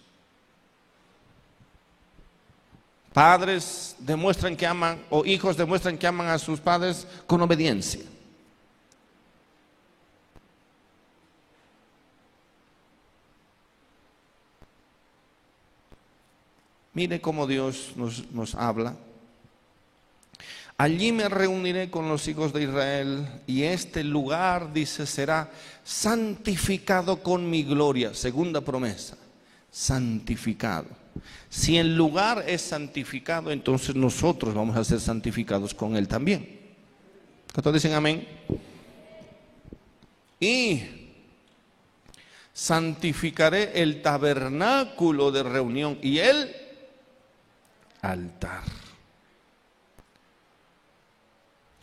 S2: Padres demuestran que aman, o hijos demuestran que aman a sus padres con obediencia. Mire cómo Dios nos, habla. Allí me reuniré con los hijos de Israel y este lugar, dice, será santificado con mi gloria. Segunda promesa, santificado. Si el lugar es santificado, entonces nosotros vamos a ser santificados con él también. ¿Cuántos dicen amén? Y santificaré el tabernáculo de reunión y él altar.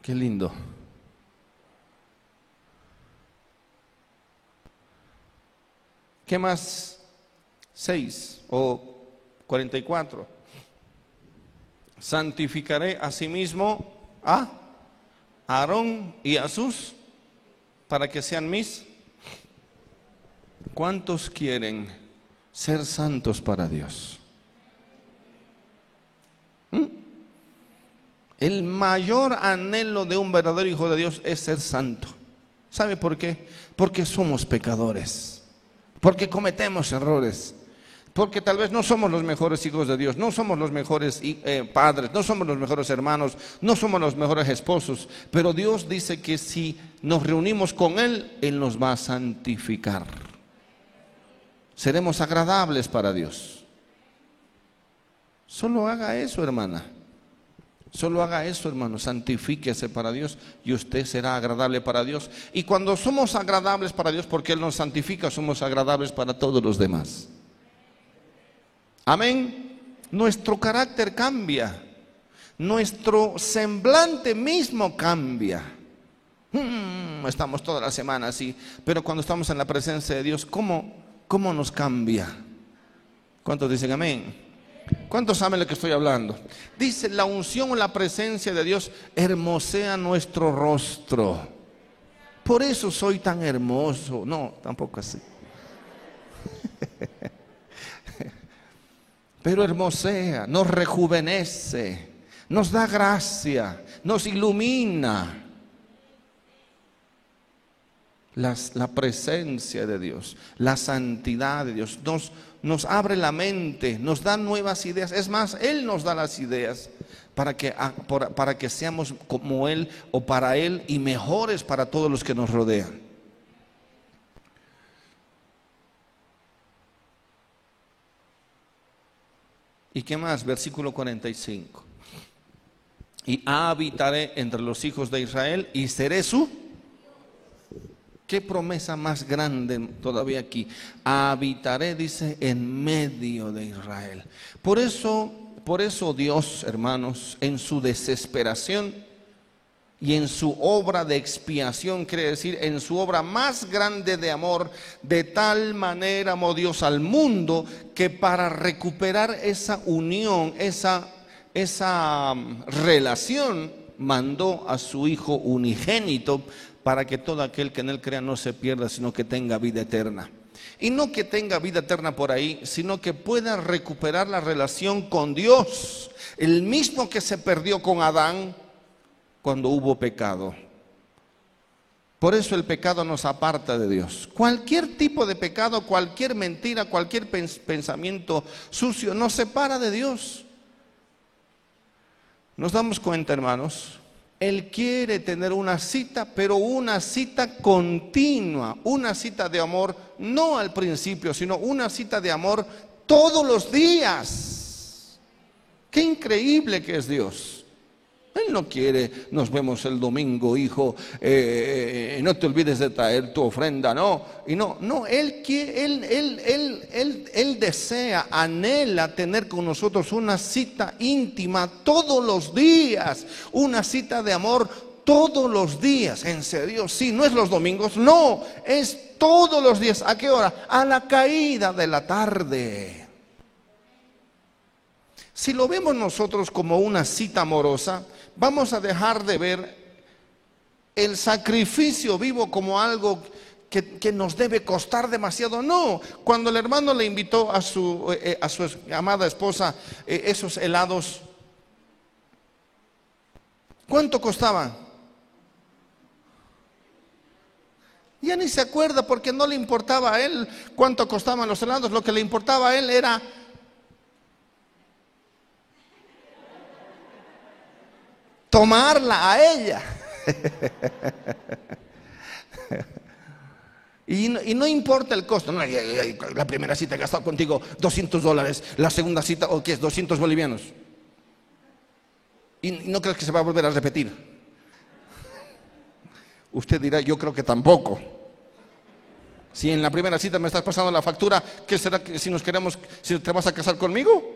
S2: Qué lindo. ¿Qué más? 6 o 44. Santificaré asimismo a Aarón y a sus para que sean mis. ¿Cuántos quieren ser santos para Dios? ¿Mm? El mayor anhelo de un verdadero hijo de Dios es ser santo. ¿Sabe por qué? Porque somos pecadores, porque cometemos errores, porque tal vez no somos los mejores hijos de Dios, no somos los mejores eh, padres, no somos los mejores hermanos, no somos los mejores esposos, pero Dios dice que si nos reunimos con Él, Él nos va a santificar. Seremos agradables para Dios. Solo haga eso, hermana. Solo haga eso, hermano. Santifíquese para Dios y usted será agradable para Dios. Y cuando somos agradables para Dios, porque Él nos santifica, somos agradables para todos los demás. Amén. Nuestro carácter cambia. Nuestro semblante mismo cambia. Hmm, estamos toda la semana así, pero cuando estamos en la presencia de Dios, ¿cómo, cómo nos cambia? ¿Cuántos dicen amén? ¿Cuántos saben lo que estoy hablando? Dice, la unción o la presencia de Dios hermosea nuestro rostro. Por eso soy tan hermoso. No, tampoco así. pero hermosea, nos rejuvenece, nos da gracia, nos ilumina. la presencia de Dios, la santidad de Dios, nos, nos abre la mente, nos da nuevas ideas. Es más, Él nos da las ideas para que, ah, para que seamos como Él o para Él y mejores para todos los que nos rodean. ¿Y qué más? Versículo 45. Y habitaré entre los hijos de Israel y seré su. Qué promesa más grande todavía aquí. Habitaré, dice, en medio de Israel. Por eso, por eso Dios, hermanos, en su desesperación, y en su obra de expiación, quiere decir, en su obra más grande de amor, de tal manera amó Dios al mundo que para recuperar esa unión, esa, esa um, relación, mandó a su Hijo unigénito para que todo aquel que en él crea no se pierda, sino que tenga vida eterna. Y no que tenga vida eterna por ahí, sino que pueda recuperar la relación con Dios. El mismo que se perdió con Adán, cuando hubo pecado. Por eso el pecado nos aparta de Dios. Cualquier tipo de pecado, cualquier mentira, cualquier pensamiento sucio nos separa de Dios. Nos damos cuenta, hermanos, Él quiere tener una cita, pero una cita continua, una cita de amor, no al principio, sino una cita de amor todos los días. Qué increíble que es Dios. Él no quiere, nos vemos el domingo, hijo, eh, no te olvides de traer tu ofrenda, no. Y no, no, él, quiere, él, él, él, él, él desea, anhela tener con nosotros una cita íntima todos los días, una cita de amor todos los días. En serio, sí, no es los domingos, no, es todos los días. ¿A qué hora? A la caída de la tarde. Si lo vemos nosotros como una cita amorosa, vamos a dejar de ver el sacrificio vivo como algo que, nos debe costar demasiado. No, cuando el hermano le invitó a su, eh, eh, a su amada esposa eh, esos helados, ¿cuánto costaban? Ya ni se acuerda porque no le importaba a él cuánto costaban los helados, lo que le importaba a él era tomarla a ella. Y no, importa el costo. la primera cita he gastado contigo 200 dólares. La segunda cita, ¿o qué es? 200 bolivianos. Y no crees que se va a volver a repetir. Usted dirá, yo creo que tampoco. Si en la primera cita me estás pasando la factura, ¿qué será que si nos queremos, si te vas a casar conmigo?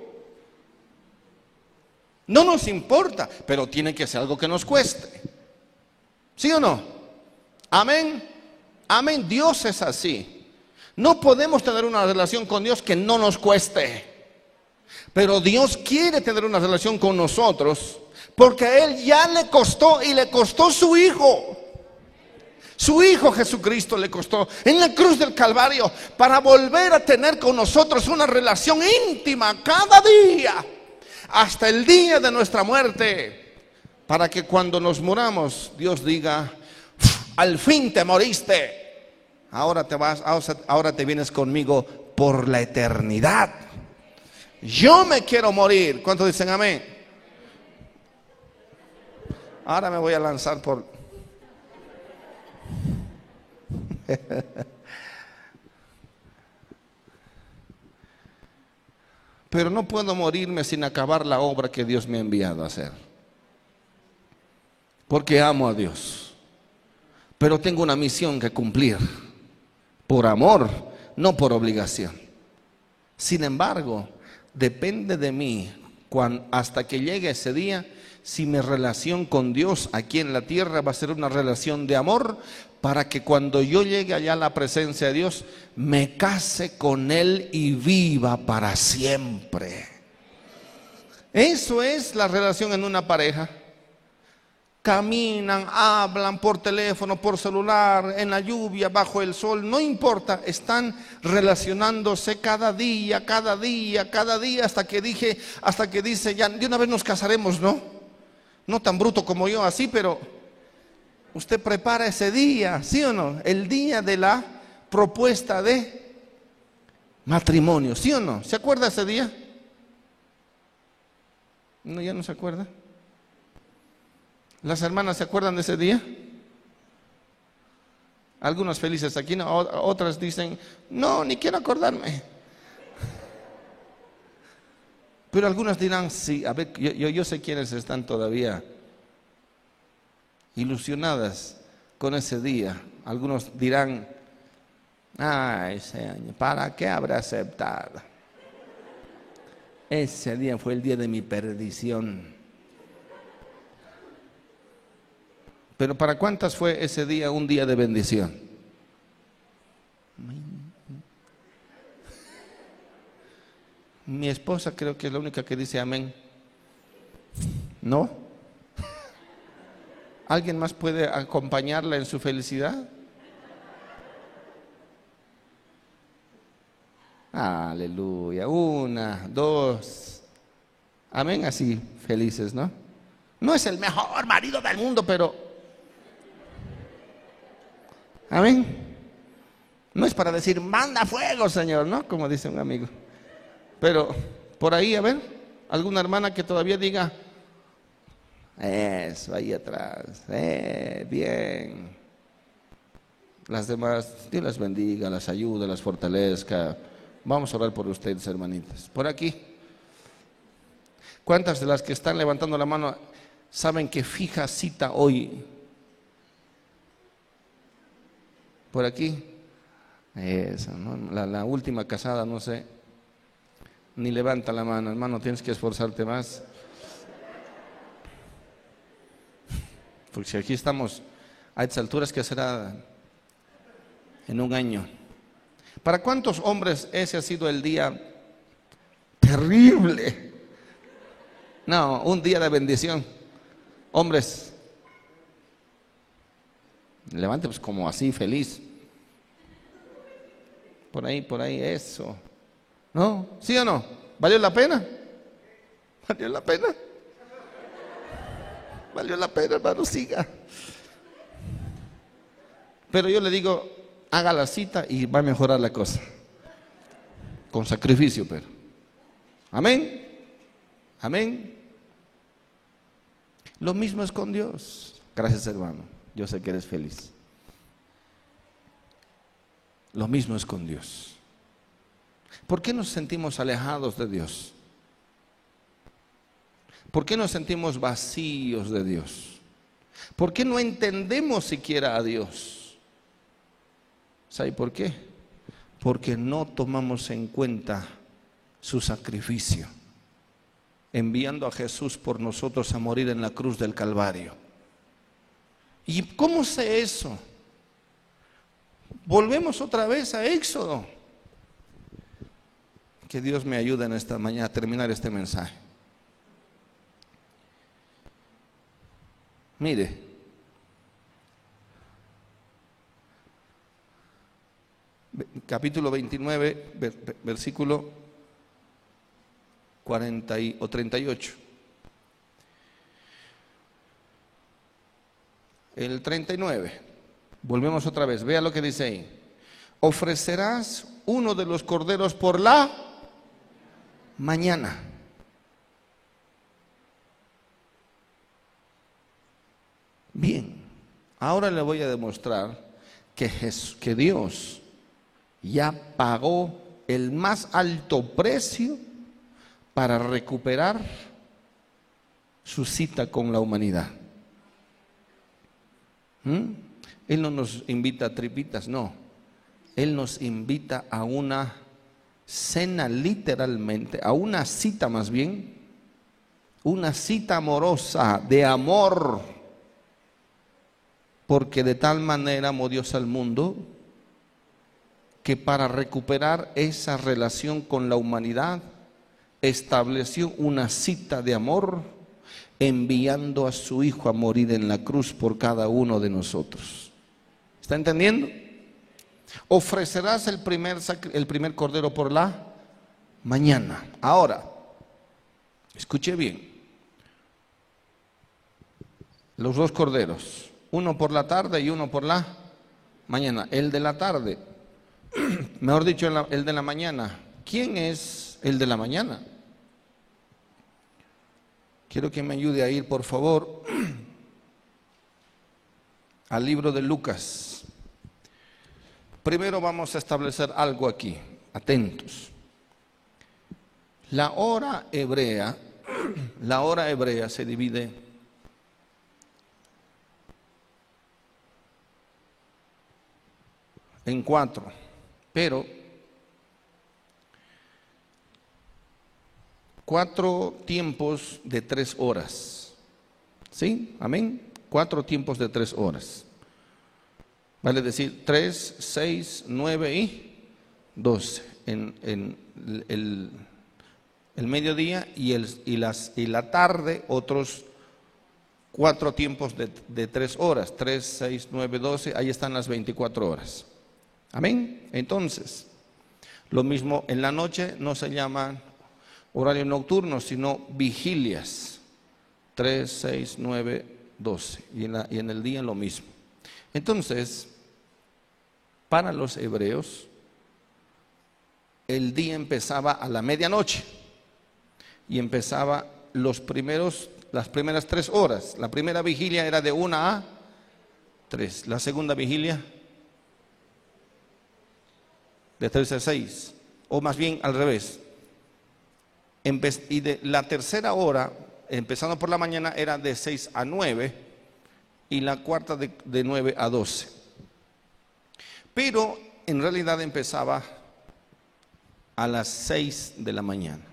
S2: No nos importa, pero tiene que ser algo que nos cueste. ¿Sí o no? Amén. Amén. Dios es así. No podemos tener una relación con Dios que no nos cueste. Pero Dios quiere tener una relación con nosotros porque a Él ya le costó y le costó su Hijo. Su Hijo Jesucristo le costó en la cruz del Calvario para volver a tener con nosotros una relación íntima cada día, hasta el día de nuestra muerte, para que cuando nos muramos Dios diga, al fin te moriste, ahora te vas, ahora te vienes conmigo por la eternidad. Yo me quiero morir. ¿Cuántos dicen amén? Ahora me voy a lanzar por Pero no puedo morirme sin acabar la obra que Dios me ha enviado a hacer. Porque amo a Dios. Pero tengo una misión que cumplir. Por amor, no por obligación. Sin embargo, depende de mí hasta que llegue ese día si mi relación con Dios aquí en la tierra va a ser una relación de amor para que cuando yo llegue allá a la presencia de Dios, me case con Él y viva para siempre. Eso es la relación en una pareja. Caminan, hablan por teléfono, por celular, en la lluvia, bajo el sol, no importa, están relacionándose cada día, cada día, cada día, hasta que dije, hasta que dice, ya de una vez nos casaremos, ¿no? No tan bruto como yo, así, pero Usted prepara ese día, ¿sí o no? El día de la propuesta de matrimonio, ¿sí o no? ¿Se acuerda ese día? No, ya no se acuerda. ¿Las hermanas se acuerdan de ese día? Algunas felices aquí, no, otras dicen, no, ni quiero acordarme. Pero algunas dirán, sí, a ver, yo, sé quiénes están todavía ilusionadas con ese día. Algunos dirán, ay ese año, ¿para qué habrá aceptado? Ese día fue el día de mi perdición. Pero ¿para cuántas fue ese día un día de bendición? Mi esposa creo que es la única que dice amén. ¿No? ¿Alguien más puede acompañarla en su felicidad? Aleluya. Una, dos. Amén, así felices, ¿no? No es el mejor marido del mundo, pero... Amén. No es para decir, manda fuego, Señor, ¿no? Como dice un amigo. Pero por ahí, a ver, alguna hermana que todavía diga, eso, ahí atrás. Eh, bien. Las demás, Dios las bendiga, las ayude, las fortalezca. Vamos a orar por ustedes, hermanitas. Por aquí. ¿Cuántas de las que están levantando la mano saben que fija cita hoy? Por aquí. Eso, ¿no? la, la última casada, no sé. Ni levanta la mano, hermano, tienes que esforzarte más. Porque si aquí estamos a estas alturas, ¿qué será en un año? ¿Para cuántos hombres ese ha sido el día terrible? No, un día de bendición. Hombres, levante pues como así, feliz. Por ahí, por ahí, eso. ¿No? ¿Sí o no? ¿Valió la pena? ¿Valió la pena? Valió la pena, hermano, siga. Pero yo le digo, haga la cita y va a mejorar la cosa. Con sacrificio, pero. Amén. Amén. Lo mismo es con Dios. Gracias, hermano. Yo sé que eres feliz. Lo mismo es con Dios. ¿Por qué nos sentimos alejados de Dios? ¿Por qué nos sentimos vacíos de Dios? ¿Por qué no entendemos siquiera a Dios? ¿Sabe por qué? Porque no tomamos en cuenta su sacrificio, enviando a Jesús por nosotros a morir en la cruz del Calvario. ¿Y cómo sé eso? Volvemos otra vez a Éxodo. Que Dios me ayude en esta mañana a terminar este mensaje. Mire, capítulo 29, versículo 40 o 38. El 39. Volvemos otra vez. Vea lo que dice ahí. Ofrecerás uno de los corderos por la mañana. Bien, ahora le voy a demostrar que, que Dios ya pagó el más alto precio para recuperar su cita con la humanidad. ¿Mm? Él no nos invita a tripitas, no. Él nos invita a una cena literalmente, a una cita más bien, una cita amorosa de amor, porque de tal manera amó Dios al mundo que para recuperar esa relación con la humanidad estableció una cita de amor enviando a su Hijo a morir en la cruz por cada uno de nosotros. ¿Está entendiendo? Ofrecerás el primer, el primer cordero por la mañana. Ahora, escuche bien. Los dos corderos, uno por la tarde y uno por la mañana. El de la tarde mejor dicho, el de la mañana. ¿Quién es el de la mañana? Quiero que me ayude a ir, por favor, al libro de Lucas. Primero vamos a establecer algo aquí, atentos. La hora hebrea, la hora hebrea se divide en cuatro. Pero cuatro tiempos de tres horas. ¿Sí? Amén. Cuatro tiempos de tres horas. Vale decir tres, seis, nueve y doce. En, el, mediodía y, la tarde otros cuatro tiempos de, tres horas. Tres, seis, nueve, doce. Ahí están las veinticuatro horas. Amén. Entonces, lo mismo en la noche no se llaman horario nocturno, sino vigilias. 3, 6, 9, 12. Y en, y en el día lo mismo. Entonces, para los hebreos, el día empezaba a la medianoche y empezaba los primeros, las primeras tres horas. La primera vigilia era de una a tres. La segunda vigilia de 3 a 6, o más bien al revés. Y de la tercera hora, empezando por la mañana, era de 6 a 9 y la cuarta de, de 9 a 12. Pero en realidad empezaba a las 6 de la mañana.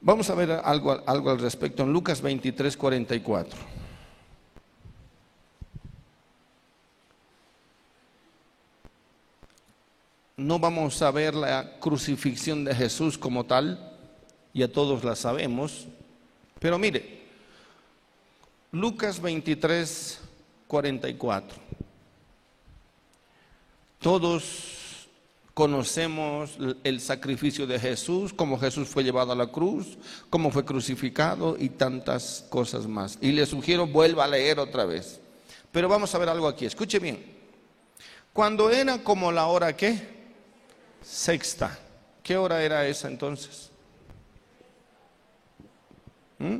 S2: Vamos a ver algo, algo al respecto en Lucas 23, 44. no vamos a ver la crucifixión de Jesús como tal, ya todos la sabemos, pero mire, Lucas 23, 44. Todos conocemos el sacrificio de Jesús, cómo Jesús fue llevado a la cruz, cómo fue crucificado y tantas cosas más. Y le sugiero vuelva a leer otra vez. Pero vamos a ver algo aquí, escuche bien. Cuando era como la hora que sexta. ¿Qué hora era esa entonces? ¿Mm?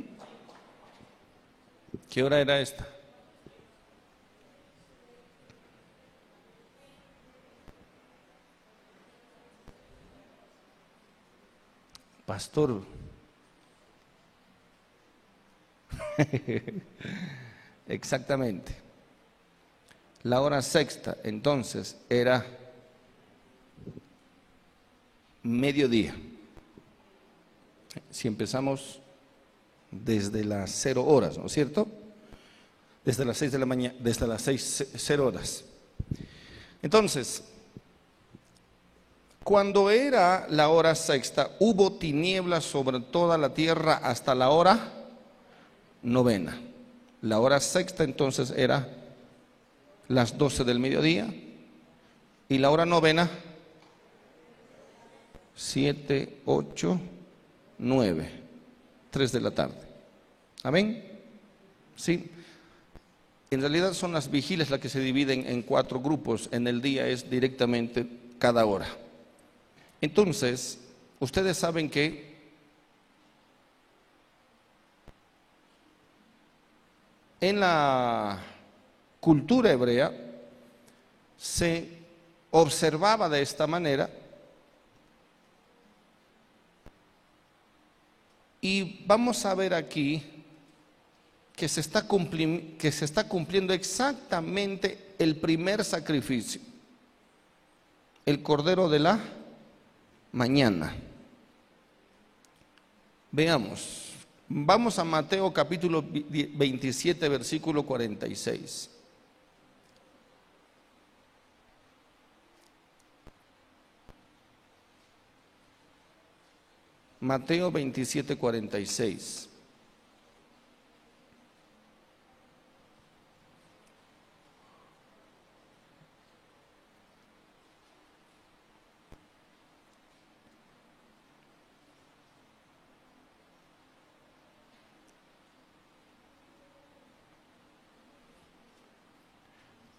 S2: ¿Qué hora era esta? Pastor. Exactamente. La hora sexta entonces era mediodía. Si empezamos desde las cero horas, ¿no es cierto? Desde las seis de la mañana, desde las seis, cero horas. Entonces, cuando era la hora sexta, hubo tinieblas sobre toda la tierra hasta la hora novena. La hora sexta entonces era las 12 del mediodía y la hora novena 7, 8, 9, 3 de la tarde. Amén. Sí. En realidad son las vigilias las que se dividen en cuatro grupos. En el día es directamente cada hora. Entonces, ustedes saben que en la cultura hebrea se observaba de esta manera y vamos a ver aquí que se está, cumpliendo exactamente el primer sacrificio, el cordero de la mañana. Veamos, vamos a Mateo capítulo 27, versículo 46. Mateo 27, 46.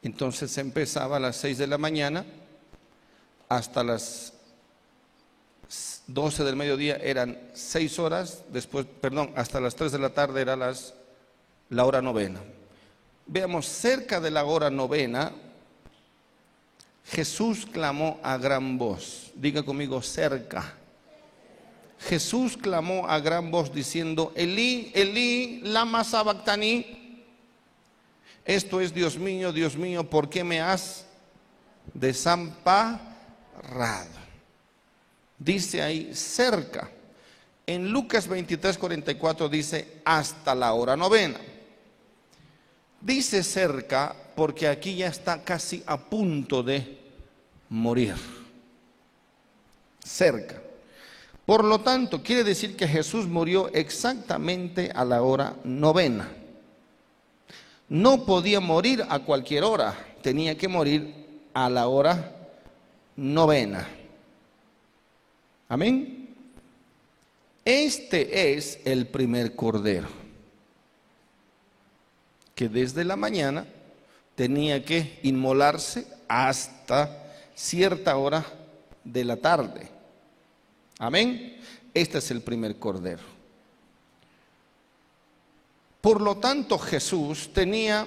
S2: Entonces empezaba a las 6 de la mañana hasta las 12 del mediodía eran 6 horas, después, perdón, hasta las 3 de la tarde era las, la hora novena. Veamos, cerca de la hora novena, Jesús clamó a gran voz. Diga conmigo, cerca. Jesús clamó a gran voz diciendo, Elí, Elí, lama sabactani. Esto es, Dios mío, Dios mío, ¿por qué me has desamparado? Dice ahí cerca. En Lucas 23, 44 dice hasta la hora novena. Dice cerca porque aquí ya está casi a punto de morir. Cerca. Por lo tanto, quiere decir que Jesús murió exactamente a la hora novena no podía morir a cualquier hora, tenía que morir a la hora novena. Amén. Este es el primer cordero que desde la mañana tenía que inmolarse hasta cierta hora de la tarde. Amén. Este es el primer cordero. Por lo tanto, Jesús tenía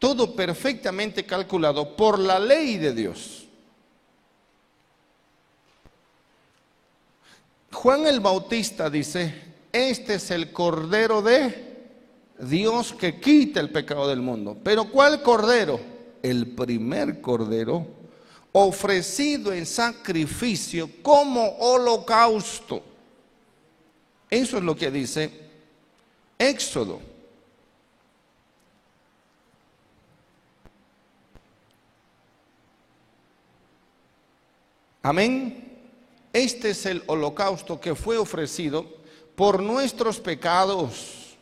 S2: todo perfectamente calculado por la ley de Dios. Juan el Bautista dice, este es el Cordero de Dios que quita el pecado del mundo. Pero ¿cuál Cordero? El primer Cordero ofrecido en sacrificio como holocausto. Eso es lo que dice Éxodo. Amén. Este es el holocausto que fue ofrecido por nuestros pecados.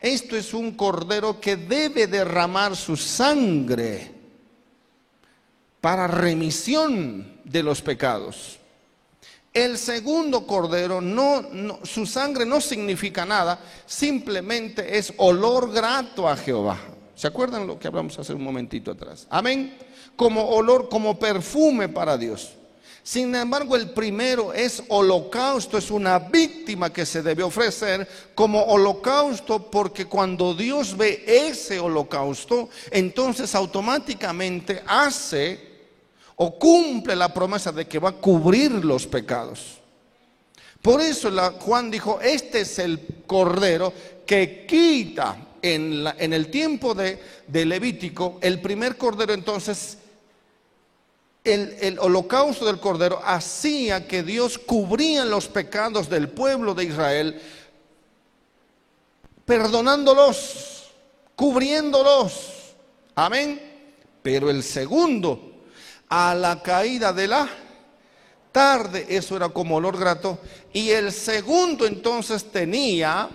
S2: Esto es un cordero que debe derramar su sangre para remisión de los pecados. El segundo cordero, su sangre no significa nada, simplemente es olor grato a Jehová. ¿Se acuerdan lo que hablamos hace un momentito atrás? Amén. Como olor, como perfume para Dios. Sin embargo, el primero es holocausto, es una víctima que se debe ofrecer como holocausto porque cuando Dios ve ese holocausto, entonces automáticamente hace o cumple la promesa de que va a cubrir los pecados. Por eso Juan dijo, este es el cordero que quita en, el tiempo de, Levítico, el primer cordero entonces, el, el holocausto del cordero hacía que Dios cubría los pecados del pueblo de Israel, perdonándolos, cubriéndolos. Amén Pero el segundo, a la caída de la tarde, eso era como olor grato. Y el segundo entonces tenía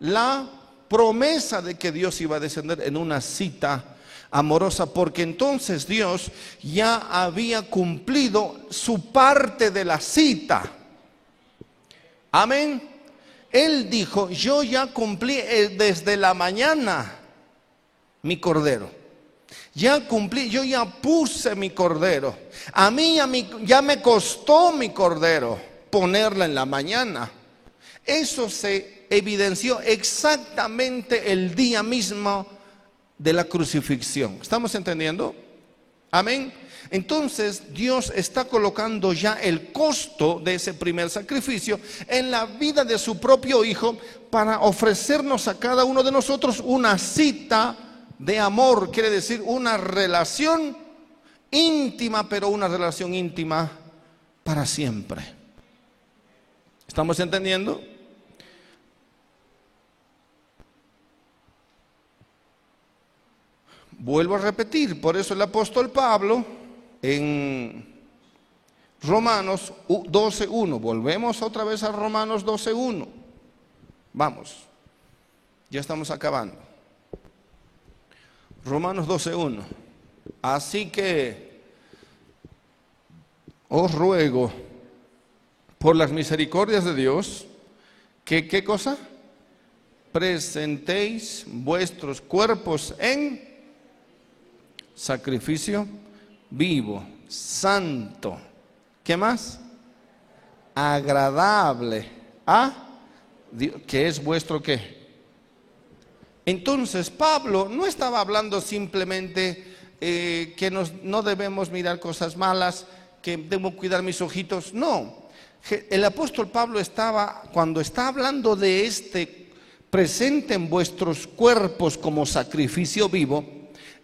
S2: la promesa de que Dios iba a descender en una cita amorosa, porque entonces Dios ya había cumplido su parte de la cita. Amén. Él dijo, yo ya cumplí eh, desde la mañana mi cordero. Ya cumplí, yo ya puse mi cordero. A mí ya, ya me costó mi cordero ponerla en la mañana. Eso se evidenció exactamente el día mismo de la crucifixión. ¿Estamos entendiendo? Amén. Entonces Dios está colocando ya el costo de ese primer sacrificio en la vida de su propio Hijo para ofrecernos a cada uno de nosotros una cita de amor, quiere decir una relación íntima, pero una relación íntima para siempre. ¿Estamos entendiendo? Vuelvo a repetir, por eso el apóstol Pablo en Romanos 12.1, volvemos otra vez a Romanos 12.1, vamos, ya estamos acabando. Romanos 12.1, así que os ruego por las misericordias de Dios que, ¿qué cosa? Presentéis vuestros cuerpos en sacrificio vivo, santo. ¿Qué más? Agradable. ¿Ah? Que es vuestro qué? Entonces Pablo no estaba hablando simplemente eh, que no debemos mirar cosas malas, que debo cuidar mis ojitos. No. El apóstol Pablo estaba, cuando está hablando de este, presente en vuestros cuerpos como sacrificio vivo,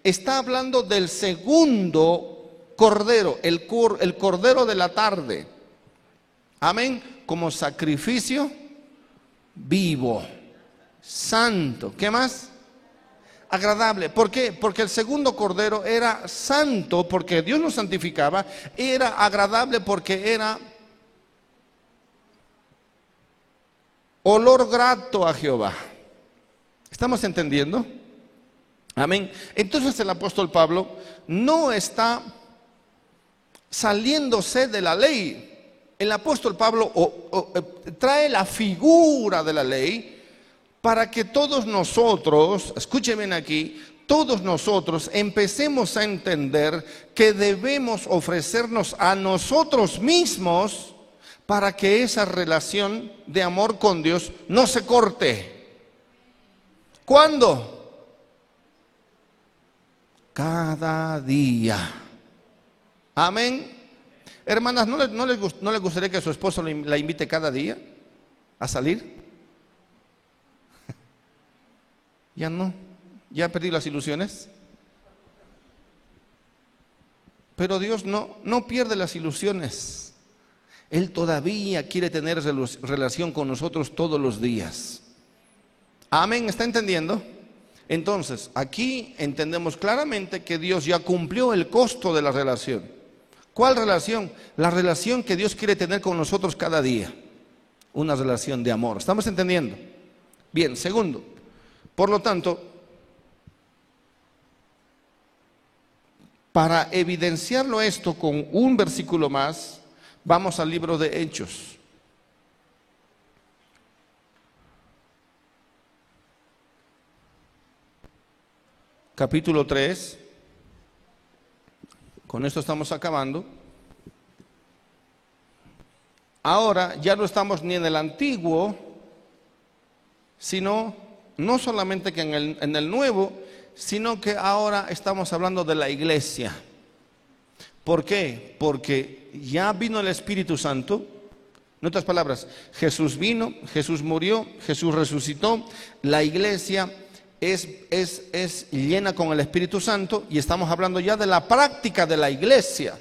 S2: está hablando del segundo cordero, el, el cordero de la tarde. Amén, como sacrificio vivo, santo. ¿Qué más? Agradable. ¿Por qué? Porque el segundo cordero era santo, porque Dios lo santificaba, era agradable porque era olor grato a Jehová. ¿Estamos entendiendo? Amén. Entonces el apóstol Pablo no está saliéndose de la ley. El apóstol Pablo eh, trae la figura de la ley para que todos nosotros, escúchenme aquí, todos nosotros empecemos a entender que debemos ofrecernos a nosotros mismos para que esa relación de amor con Dios no se corte. ¿Cuándo? cada día. Amén. Hermanas, ¿no les, no gustaría que su esposo la invite cada día a salir? Ya no, ya perdí las ilusiones. Pero Dios no, no pierde las ilusiones. Él todavía quiere tener relación con nosotros todos los días. Amén, ¿está entendiendo? Entonces, aquí entendemos claramente que Dios ya cumplió el costo de la relación. ¿Cuál relación? La relación que Dios quiere tener con nosotros cada día. Una relación de amor. ¿Estamos entendiendo? Bien, segundo. Por lo tanto, para evidenciarlo esto con un versículo más, vamos al libro de Hechos. capítulo 3. Con esto estamos acabando. Ahora ya no estamos ni en el antiguo, sino no solamente que en el, en el nuevo, sino que ahora estamos hablando de la iglesia. ¿Por qué? Porque ya vino el Espíritu Santo. En otras palabras, Jesús vino, Jesús murió, Jesús resucitó, la iglesia es, es, llena con el Espíritu Santo y estamos hablando ya de la práctica de la iglesia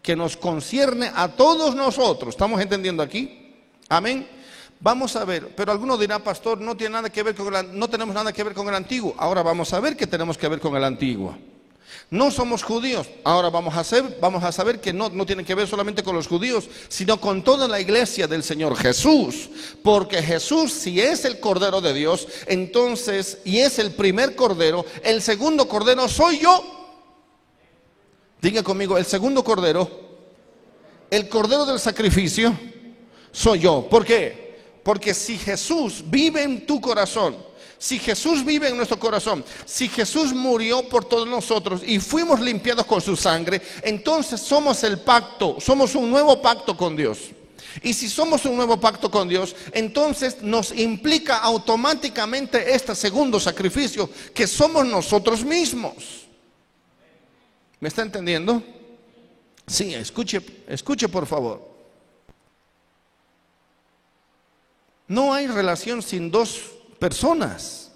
S2: que nos concierne a todos nosotros. ¿Estamos entendiendo aquí? Amén. Vamos a ver, pero alguno dirá, pastor, no tiene nada que ver con el, no tenemos nada que ver con el antiguo. Ahora vamos a ver que tenemos que ver con el antiguo. No somos judíos. Ahora vamos a, vamos a saber que no, no tiene que ver solamente con los judíos, sino con toda la iglesia del Señor Jesús. Porque Jesús, si es el Cordero de Dios, entonces, y es el primer Cordero, el segundo Cordero soy yo. Diga conmigo, el segundo Cordero, el Cordero del sacrificio, soy yo. ¿Por qué? Porque si Jesús vive en tu corazón, si Jesús vive en nuestro corazón, si Jesús murió por todos nosotros y fuimos limpiados con su sangre, entonces somos el pacto, somos un nuevo pacto con Dios. Y si somos un nuevo pacto con Dios, entonces nos implica automáticamente este segundo sacrificio, que somos nosotros mismos. ¿Me está entendiendo? Sí, escuche, escuche por favor. No hay relación sin dos personas.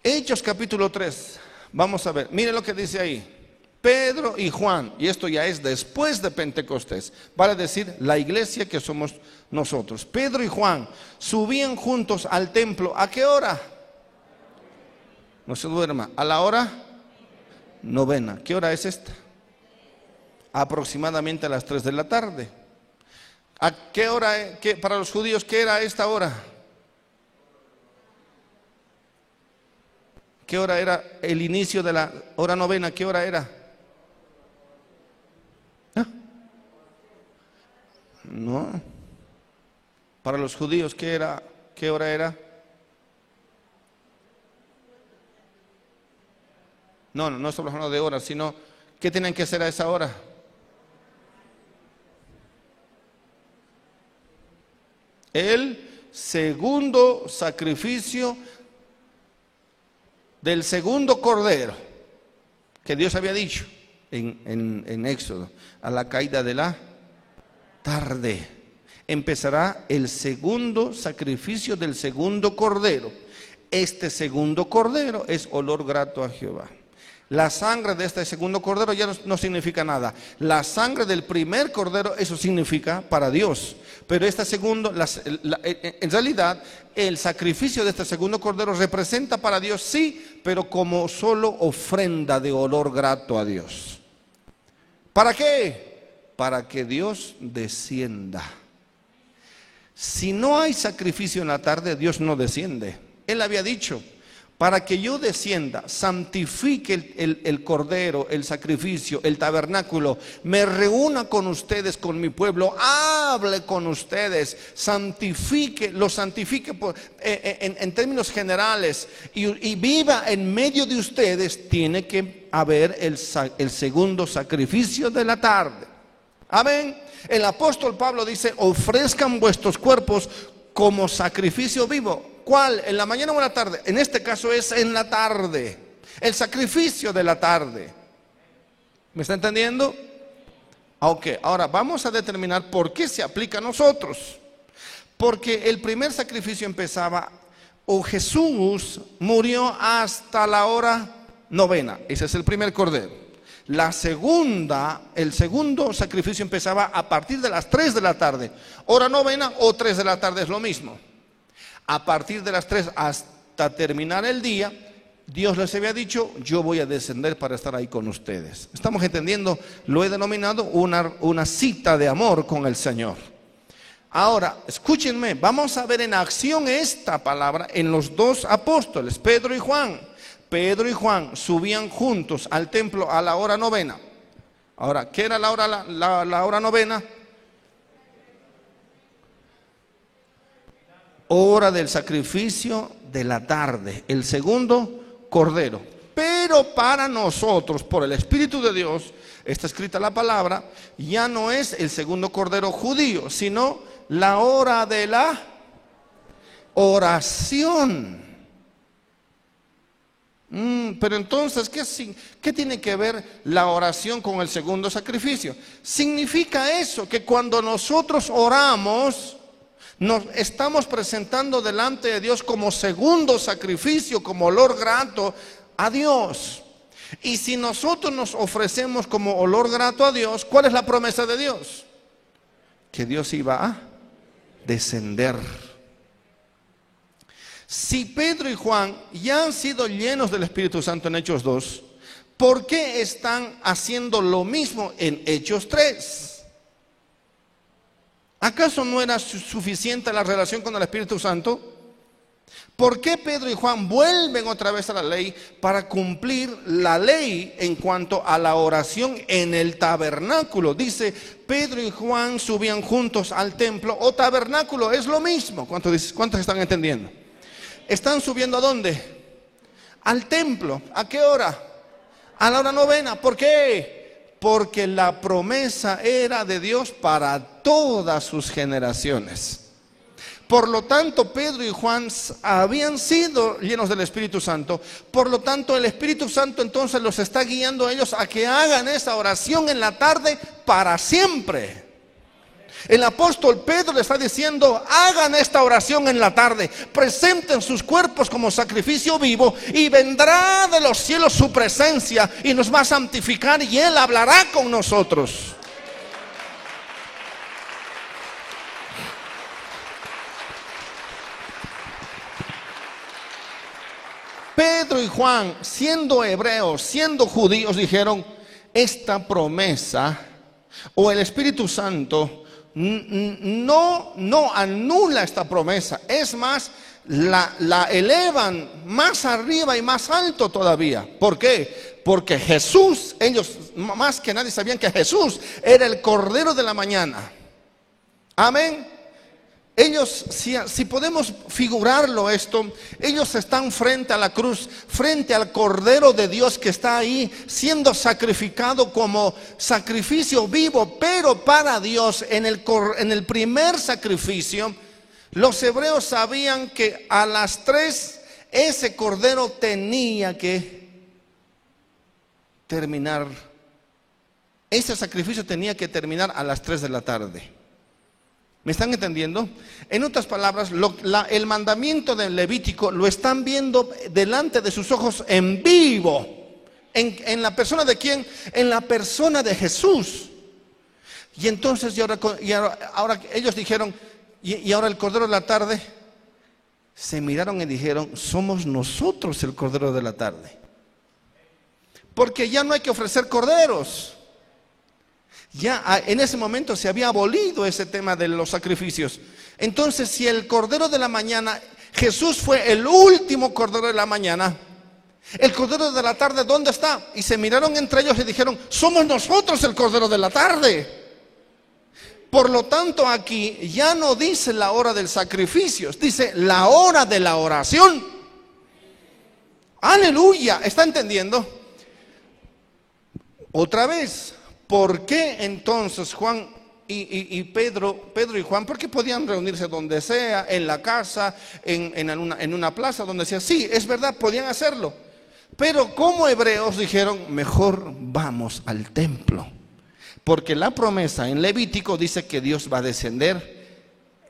S2: Hechos capítulo 3. Vamos a ver. Mire lo que dice ahí. Pedro y Juan, y esto ya es después de Pentecostés, vale decir la iglesia que somos nosotros. Pedro y Juan subían juntos al templo. ¿A qué hora? No se duerma. ¿A la hora? Novena. ¿Qué hora es esta? Aproximadamente a las 3 de la tarde. ¿A qué hora, para los judíos, qué era esta hora? ¿Qué hora era el inicio de la hora novena? ¿Qué hora era? ¿Ah? No. Para los judíos, ¿qué era? ¿Qué hora era? No, no, no estamos hablando de horas, sino ¿qué tienen que hacer a esa hora? El segundo sacrificio del segundo cordero que Dios había dicho en, Éxodo, a la caída de la tarde, empezará el segundo sacrificio del segundo cordero. Este segundo cordero es olor grato a Jehová. La sangre de este segundo cordero ya no, significa nada. La sangre del primer cordero, eso significa para Dios. Pero este segundo, en realidad, el sacrificio de este segundo cordero representa para Dios, sí, pero como solo ofrenda de olor grato a Dios. ¿Para qué? Para que Dios descienda. Si no hay sacrificio en la tarde, Dios no desciende. Él había dicho, para que yo descienda, santifique el, cordero, el sacrificio, el tabernáculo, me reúna con ustedes, con mi pueblo, hable con ustedes, santifique, lo santifique eh, eh, en, términos generales y, viva en medio de ustedes, tiene que haber el, el segundo sacrificio de la tarde. Amén. El apóstol Pablo dice, ofrezcan vuestros cuerpos como sacrificio vivo ¿Cuál? ¿En la mañana o en la tarde? En este caso es en la tarde. El sacrificio de la tarde. ¿Me está entendiendo? Ok, ahora vamos a determinar por qué se aplica a nosotros. Porque el primer sacrificio empezaba, o Jesús murió hasta la hora novena. Ese es el primer cordero. La segunda, el segundo sacrificio empezaba a partir de las 3 de la tarde. Hora novena o 3 de la tarde es lo mismo. A partir de las 3 hasta terminar el día, Dios les había dicho, yo voy a descender para estar ahí con ustedes. Estamos entendiendo, lo he denominado una, una cita de amor con el Señor. Ahora, escúchenme, vamos a ver en acción esta palabra en los dos apóstoles, Pedro y Juan. Pedro y Juan subían juntos al templo a la hora novena. Ahora, ¿qué era la hora, la, la hora novena? Hora del sacrificio de la tarde, el segundo cordero. Pero para nosotros, por el Espíritu de Dios, está escrita la palabra, ya no es el segundo cordero judío, sino la hora de la oración. Mm, pero entonces, ¿qué, ¿qué tiene que ver la oración con el segundo sacrificio? Significa eso, que cuando nosotros oramos, nos estamos presentando delante de Dios como segundo sacrificio, como olor grato a Dios. Y si nosotros nos ofrecemos como olor grato a Dios, ¿cuál es la promesa de Dios? Que Dios iba a descender. Si Pedro y Juan ya han sido llenos del Espíritu Santo en Hechos 2, ¿por qué están haciendo lo mismo en Hechos 3? ¿Acaso no era suficiente la relación con el Espíritu Santo? ¿Por qué Pedro y Juan vuelven otra vez a la ley para cumplir la ley en cuanto a la oración en el tabernáculo? Dice, Pedro y Juan subían juntos al templo o tabernáculo, es lo mismo. ¿Cuántos, están entendiendo? ¿Están subiendo a dónde? Al templo. ¿A qué hora? A la hora novena. ¿Por qué? Porque la promesa era de Dios para todas sus generaciones. Por lo tanto, Pedro y Juan habían sido llenos del Espíritu Santo. Por lo tanto, el Espíritu Santo entonces los está guiando a ellos a que hagan esa oración en la tarde para siempre. El apóstol Pedro le está diciendo, hagan esta oración en la tarde, presenten sus cuerpos como sacrificio vivo y vendrá de los cielos su presencia y nos va a santificar y él hablará con nosotros. Pedro y Juan, siendo hebreos, siendo judíos, dijeron, esta promesa o el Espíritu Santo no, no anula esta promesa, es más, la, la elevan más arriba y más alto todavía. ¿Por qué? Porque Jesús, ellos más que nadie sabían que Jesús era el Cordero de la mañana. Amén. Ellos, si, podemos figurarlo esto, ellos están frente a la cruz, frente al Cordero de Dios que está ahí siendo sacrificado como sacrificio vivo, pero para Dios en el, en el primer sacrificio, los hebreos sabían que a las tres ese Cordero tenía que terminar, ese sacrificio tenía que terminar a las tres de la tarde. ¿Me están entendiendo? En otras palabras, el mandamiento del Levítico lo están viendo delante de sus ojos en vivo. ¿En, la persona de quién? En la persona de Jesús. Y entonces, y ahora, ellos dijeron, y, y ahora el Cordero de la tarde, se miraron y dijeron, somos nosotros el Cordero de la tarde. Porque ya no hay que ofrecer corderos. Ya ah, en ese momento se había abolido ese tema de los sacrificios. Entonces, si el Cordero de la Mañana, Jesús fue el último Cordero de la Mañana, el Cordero de la Tarde, ¿dónde está? Y se miraron entre ellos y dijeron, somos nosotros el Cordero de la Tarde. Por lo tanto, aquí ya no dice la hora del sacrificio, dice la hora de la oración. Aleluya, ¿está entendiendo? Otra vez, ¿Por qué entonces Juan y, Pedro, Pedro y Juan, por qué podían reunirse donde sea, en la casa, en, una, en una plaza, donde sea? Sí, es verdad, podían hacerlo. Pero como hebreos dijeron, mejor vamos al templo. Porque la promesa en Levítico dice que Dios va a descender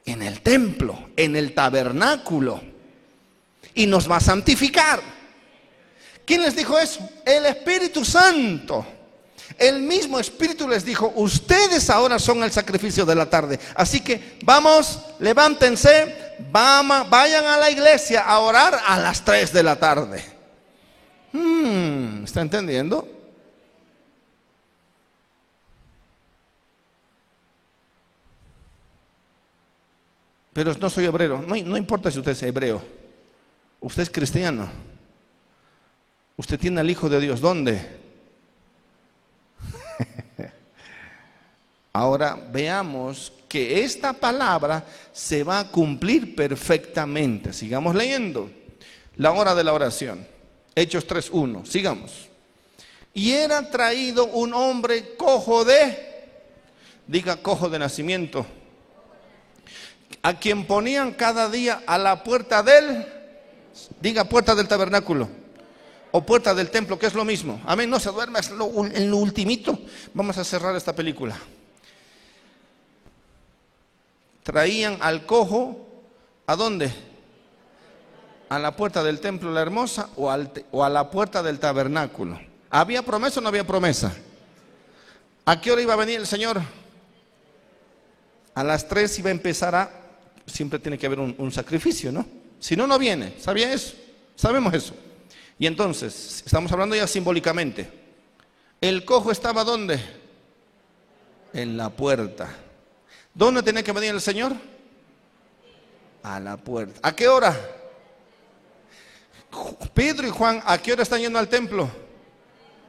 S2: en el templo, en el tabernáculo, y nos va a santificar. ¿Quién les dijo eso? El Espíritu Santo. El mismo Espíritu les dijo, ustedes ahora son el sacrificio de la tarde. Así que vamos, levántense, vayan a la iglesia a orar a las 3 de la tarde. Hmm, ¿Está entendiendo? Pero no soy hebreo. No, no importa si usted es hebreo. Usted es cristiano. Usted tiene al Hijo de Dios. ¿Dónde? Ahora veamos que esta palabra se va a cumplir perfectamente. Sigamos leyendo. La hora de la oración. Hechos 3.1. Sigamos. Y era traído un hombre cojo de, diga cojo de nacimiento, a quien ponían cada día a la puerta del, diga puerta del tabernáculo o puerta del templo, que es lo mismo. Amén, no se duerme en lo ultimito. Vamos a cerrar esta película traían al cojo, ¿a dónde? ¿A la puerta del templo la hermosa o, o a la puerta del tabernáculo? ¿Había promesa o no había promesa? ¿A qué hora iba a venir el Señor? A las tres iba a empezar a, siempre tiene que haber un, un sacrificio, ¿no? Si no, no viene. ¿Sabía eso? Sabemos eso. Y entonces, estamos hablando ya simbólicamente. ¿El cojo estaba dónde? En la puerta. ¿Dónde tenía que venir el Señor? A la puerta. ¿A qué hora? Pedro y Juan, ¿a qué hora están yendo al templo?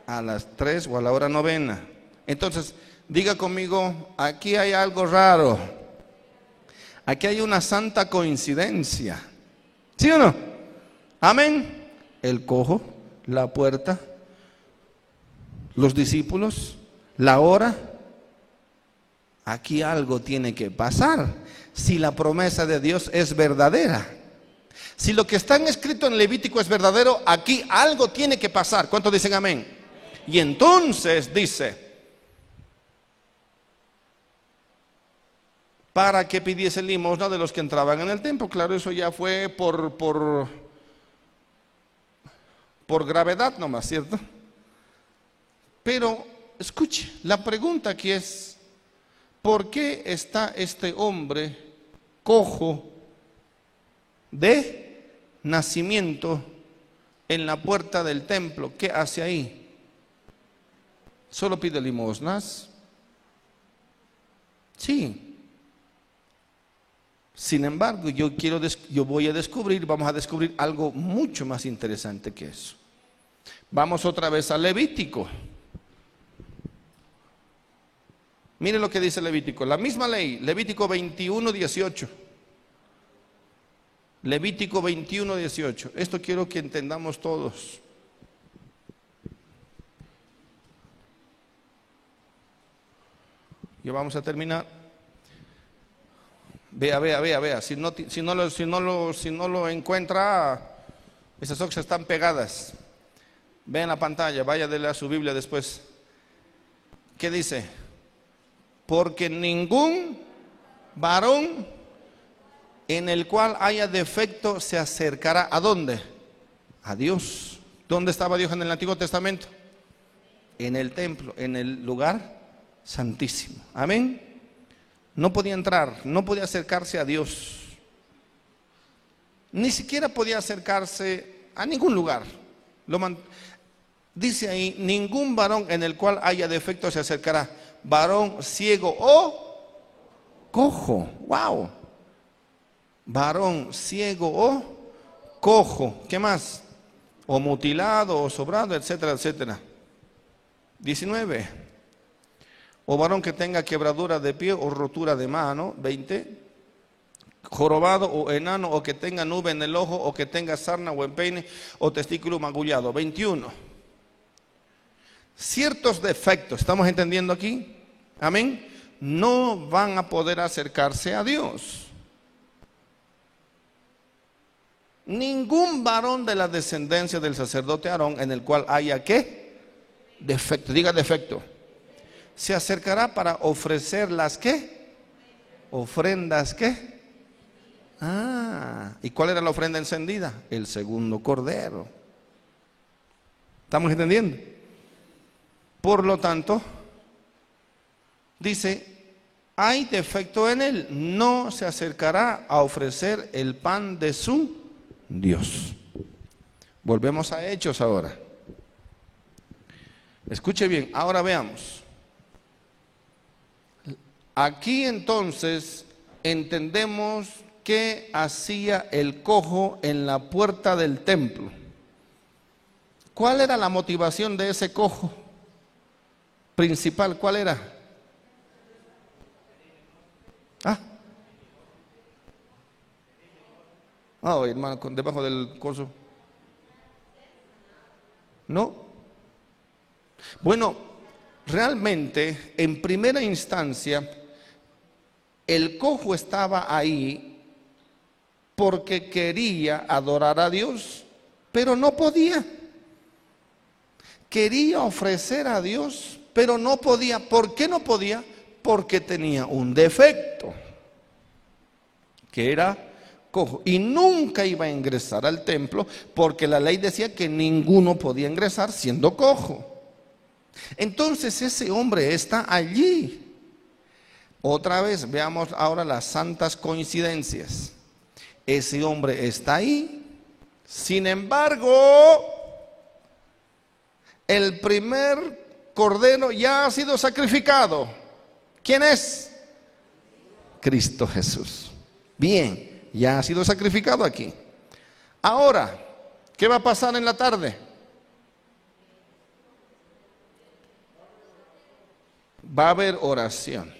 S2: A las tres o a la hora novena. Entonces, diga conmigo, aquí hay algo raro. Aquí hay una santa coincidencia. ¿Sí o no? Amén. El cojo, la puerta, los discípulos, la hora. Aquí algo tiene que pasar si la promesa de Dios es verdadera. Si lo que está escrito en Levítico es verdadero, aquí algo tiene que pasar. ¿Cuántos dicen amén? Y entonces dice, para que pidiese limosna de los que entraban en el templo. Claro, eso ya fue por, por, por gravedad nomás, ¿cierto? Pero escuche, la pregunta aquí es, ¿por qué está este hombre cojo de nacimiento en la puerta del templo? ¿Qué hace ahí? ¿Solo pide limosnas? Sí. Sin embargo, yo, quiero, yo voy a descubrir, vamos a descubrir algo mucho más interesante que eso. Vamos otra vez a Levítico. Mire lo que dice Levítico, la misma ley, Levítico 21, 18. Levítico 21, 18. Esto quiero que entendamos todos. Ya vamos a terminar. Vea, vea, vea, vea. Si no, si no, lo, si no, lo, si no lo encuentra, esas hojas están pegadas. Vea en la pantalla, vaya a su Biblia después. ¿Qué dice? Porque ningún varón en el cual haya defecto se acercará a dónde? A Dios. ¿Dónde estaba Dios en el Antiguo Testamento? En el templo, en el lugar santísimo. Amén. No podía entrar, no podía acercarse a Dios. Ni siquiera podía acercarse a ningún lugar. dice ahí, ningún varón en el cual haya defecto se acercará varón ciego o cojo. Wow. Varón ciego o cojo. ¿Qué más? O mutilado o sobrado, etcétera, etcétera. 19. O varón que tenga quebradura de pie o rotura de mano. 20 jorobado o enano o que tenga nube en el ojo o que tenga sarna o empeine o testículo magullado. 21 ciertos defectos, ¿estamos entendiendo aquí? Amén. No van a poder acercarse a Dios. Ningún varón de la descendencia del sacerdote Aarón en el cual haya qué? Defecto, diga defecto. Se acercará para ofrecer las qué? Ofrendas qué? Ah, ¿y cuál era la ofrenda encendida? El segundo cordero. ¿Estamos entendiendo? Por lo tanto, dice, hay defecto en él, no se acercará a ofrecer el pan de su Dios. Volvemos a Hechos ahora. Escuche bien, ahora veamos. Aquí entonces entendemos qué hacía el cojo en la puerta del templo. ¿Cuál era la motivación de ese cojo? Principal, ¿cuál era? Ah. Ah, hermano, debajo del coso. No. Bueno, realmente, en primera instancia, el cojo estaba ahí porque quería adorar a Dios, pero no podía. Quería ofrecer a Dios, pero no podía. ¿Por qué no podía? Porque tenía un defecto, que era cojo. Y nunca iba a ingresar al templo porque la ley decía que ninguno podía ingresar siendo cojo. Entonces ese hombre está allí. Otra vez, veamos ahora las santas coincidencias. ese hombre está ahí. Sin embargo, el primer cordero ya ha sido sacrificado. ¿Quién es? Cristo Jesús. Bien, ya ha sido sacrificado aquí. Ahora, ¿qué va a pasar en la tarde? Va a haber oración.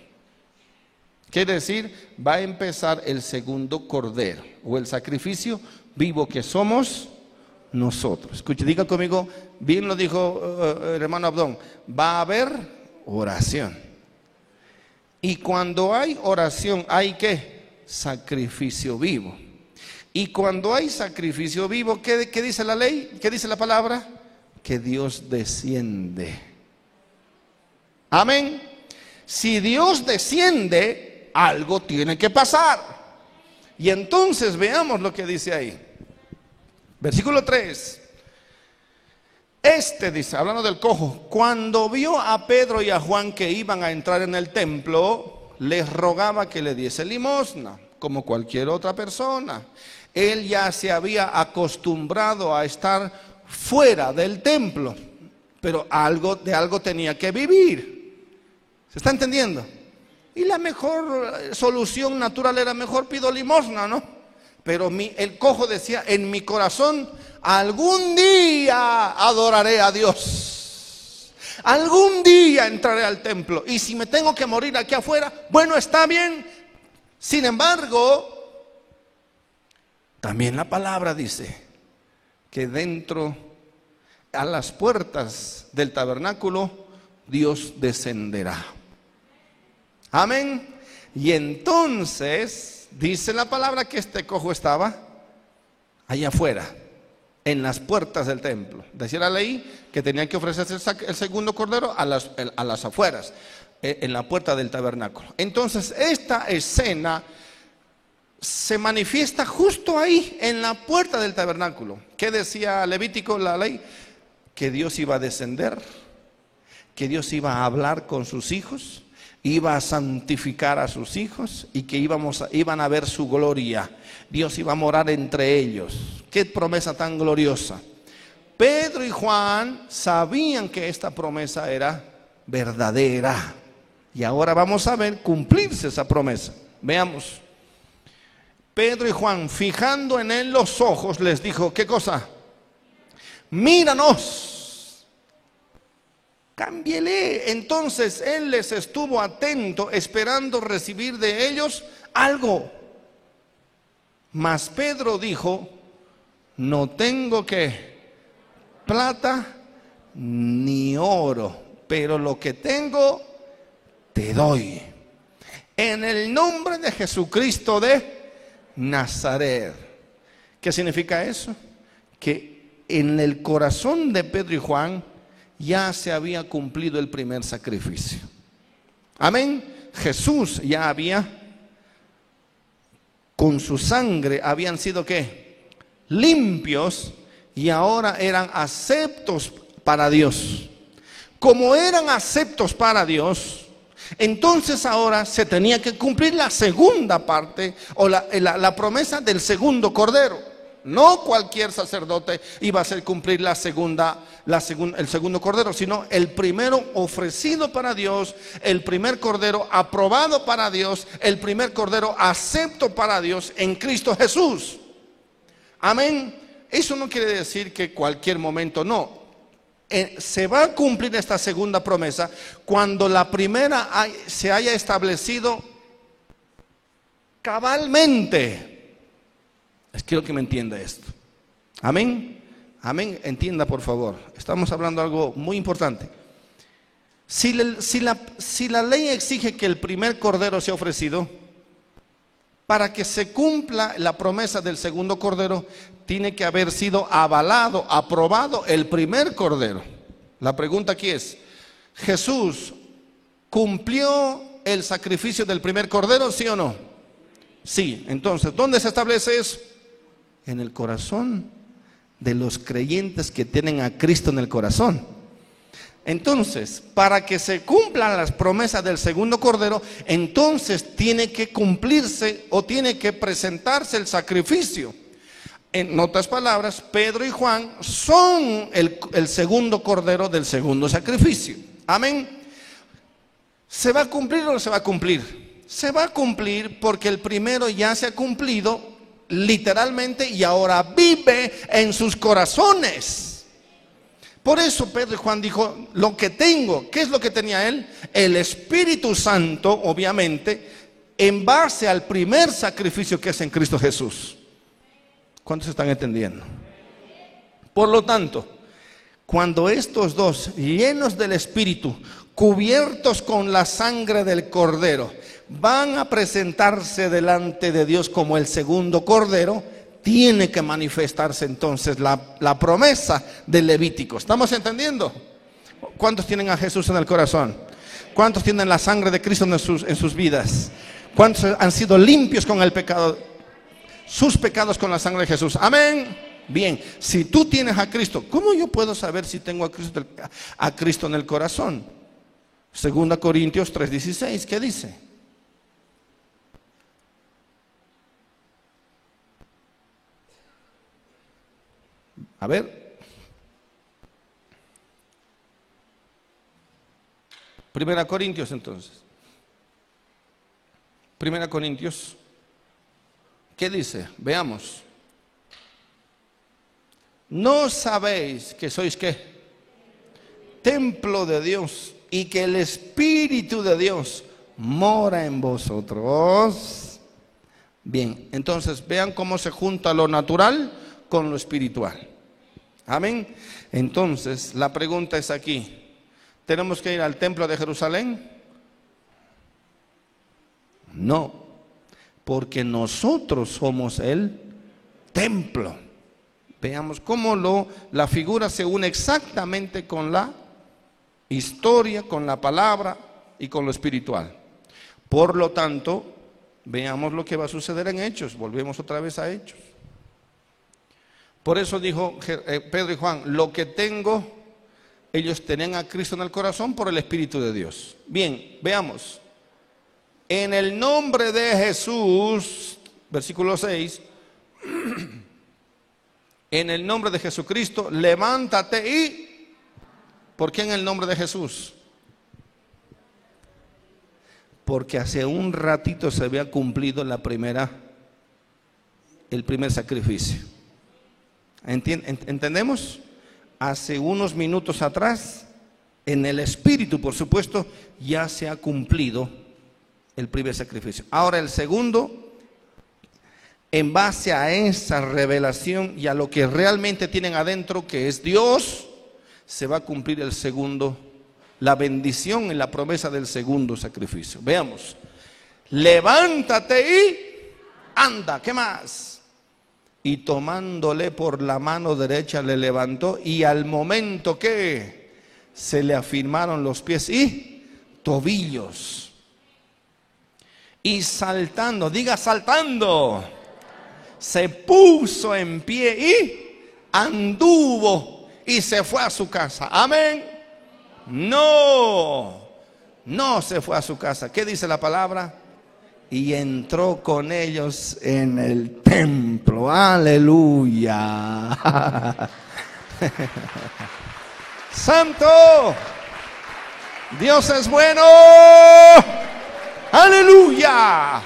S2: Quiere decir, va a empezar el segundo cordero o el sacrificio vivo que somos nosotros. Escuche, diga conmigo, bien lo dijo eh, el hermano Abdón, va a haber oración. Y cuando hay oración, hay que sacrificio vivo. Y cuando hay sacrificio vivo, ¿qué, ¿qué, dice la ley? ¿Qué dice la palabra? Que Dios desciende. Amén. Si Dios desciende, algo tiene que pasar. Y entonces veamos lo que dice ahí. Versículo 3. Este dice, hablando del cojo, cuando vio a Pedro y a Juan que iban a entrar en el templo, les rogaba que le diese limosna, como cualquier otra persona. Él ya se había acostumbrado a estar fuera del templo, pero algo de algo tenía que vivir. ¿Se está entendiendo? Y la mejor eh, solución natural era mejor pido limosna, ¿no? Pero el cojo decía, en mi corazón, algún día adoraré a Dios. Algún día entraré al templo. Y si me tengo que morir aquí afuera, bueno, está bien. Sin embargo, también la palabra dice que dentro, a las puertas del tabernáculo, Dios descenderá. Amén. Y entonces dice la palabra que este cojo estaba allá afuera, en las puertas del templo. Decía la ley que tenía que ofrecerse el segundo cordero a las, a las afueras, e, en la puerta del tabernáculo. Entonces, esta escena se manifiesta justo ahí, en la puerta del tabernáculo. ¿Qué decía Levítico, la ley? Que Dios iba a descender, que Dios iba a hablar con sus hijos iba a santificar a sus hijos y que íbamos iban a ver su gloria. Dios iba a morar entre ellos. Qué promesa tan gloriosa. Pedro y Juan sabían que esta promesa era verdadera. Y ahora vamos a ver cumplirse esa promesa. Veamos. Pedro y Juan, fijando en él los ojos, les dijo, ¿qué cosa? Míranos. Cámbiele. Entonces él les estuvo atento, esperando recibir de ellos algo. Mas Pedro dijo, no tengo que plata ni oro, pero lo que tengo te doy. En el nombre de Jesucristo de Nazaret. ¿Qué significa eso? Que en el corazón de Pedro y Juan ya se había cumplido el primer sacrificio. Amén. Jesús ya había, con su sangre, habían sido qué? Limpios y ahora eran aceptos para Dios. Como eran aceptos para Dios, entonces ahora se tenía que cumplir la segunda parte o la, la promesa del segundo cordero. No cualquier sacerdote iba a hacer cumplir la segunda, la el segundo cordero, sino el primero ofrecido para Dios, el primer cordero aprobado para Dios, el primer cordero acepto para Dios en Cristo Jesús. Amén. Eso no quiere decir que cualquier momento no. Eh, se va a cumplir esta segunda promesa cuando la primera se haya establecido cabalmente quiero que me entienda esto. Amén. Amén. Entienda, por favor. Estamos hablando de algo muy importante. Si, la, si la ley exige que el primer cordero sea ofrecido, para que se cumpla la promesa del segundo cordero, tiene que haber sido avalado, aprobado el primer cordero. La pregunta aquí es, ¿Jesús cumplió el sacrificio del primer cordero, sí o no? Sí, entonces, ¿dónde se establece eso? En el corazón de los creyentes que tienen a Cristo en el corazón. Entonces, para que se cumplan las promesas del segundo cordero, entonces tiene que cumplirse o tiene que presentarse el sacrificio. En otras palabras, Pedro y Juan son el, segundo cordero del segundo sacrificio. Amén. ¿Se va a cumplir o no se va a cumplir? Se va a cumplir porque el primero ya se ha cumplido literalmente y ahora vive en sus corazones. Por eso Pedro y Juan dijo, lo que tengo, ¿qué es lo que tenía él? El Espíritu Santo, obviamente, en base al primer sacrificio que es en Cristo Jesús. ¿Cuántos están entendiendo? Por lo tanto, cuando estos dos, llenos del Espíritu, cubiertos con la sangre del Cordero, van a presentarse delante de Dios como el segundo Cordero, tiene que manifestarse entonces la, promesa del Levítico. ¿Estamos entendiendo? ¿Cuántos tienen a Jesús en el corazón? ¿Cuántos tienen la sangre de Cristo en sus, en sus vidas? ¿Cuántos han sido limpios con el pecado? Sus pecados con la sangre de Jesús. Amén. Bien, si tú tienes a Cristo, ¿cómo yo puedo saber si tengo a Cristo, a Cristo en el corazón? Segunda Corintios 3:16, ¿qué dice? A ver. Primera Corintios entonces. Primera Corintios. ¿Qué dice? Veamos. ¿No sabéis que sois qué? Templo de Dios y que el Espíritu de Dios mora en vosotros. Bien, entonces vean cómo se junta lo natural con lo espiritual. Amén. Entonces, la pregunta es aquí. ¿Tenemos que ir al templo de Jerusalén? No, porque nosotros somos el templo. Veamos cómo lo, la figura se une exactamente con la historia, con la palabra y con lo espiritual. Por lo tanto, veamos lo que va a suceder en Hechos. Volvemos otra vez a Hechos. Por eso dijo eh, Pedro y Juan, lo que tengo, ellos tenían a Cristo en el corazón por el Espíritu de Dios. Bien, veamos. En el nombre de Jesús, versículo 6, en el nombre de Jesucristo, levántate y... ¿Por qué en el nombre de Jesús? Porque hace un ratito se había cumplido la primera, el primer sacrificio. ¿Entendemos? Hace unos minutos atrás, en el Espíritu, por supuesto, ya se ha cumplido el primer sacrificio. Ahora el segundo, en base a esa revelación y a lo que realmente tienen adentro, que es Dios, se va a cumplir el segundo, la bendición en la promesa del segundo sacrificio. Veamos, levántate y anda, ¿qué más? Y tomándole por la mano derecha le levantó y al momento que se le afirmaron los pies y tobillos. Y saltando, diga saltando, se puso en pie y anduvo y se fue a su casa. Amén. No, no se fue a su casa. ¿Qué dice la palabra? Y entró con ellos en el templo. Aleluya. Santo. Dios es bueno. Aleluya.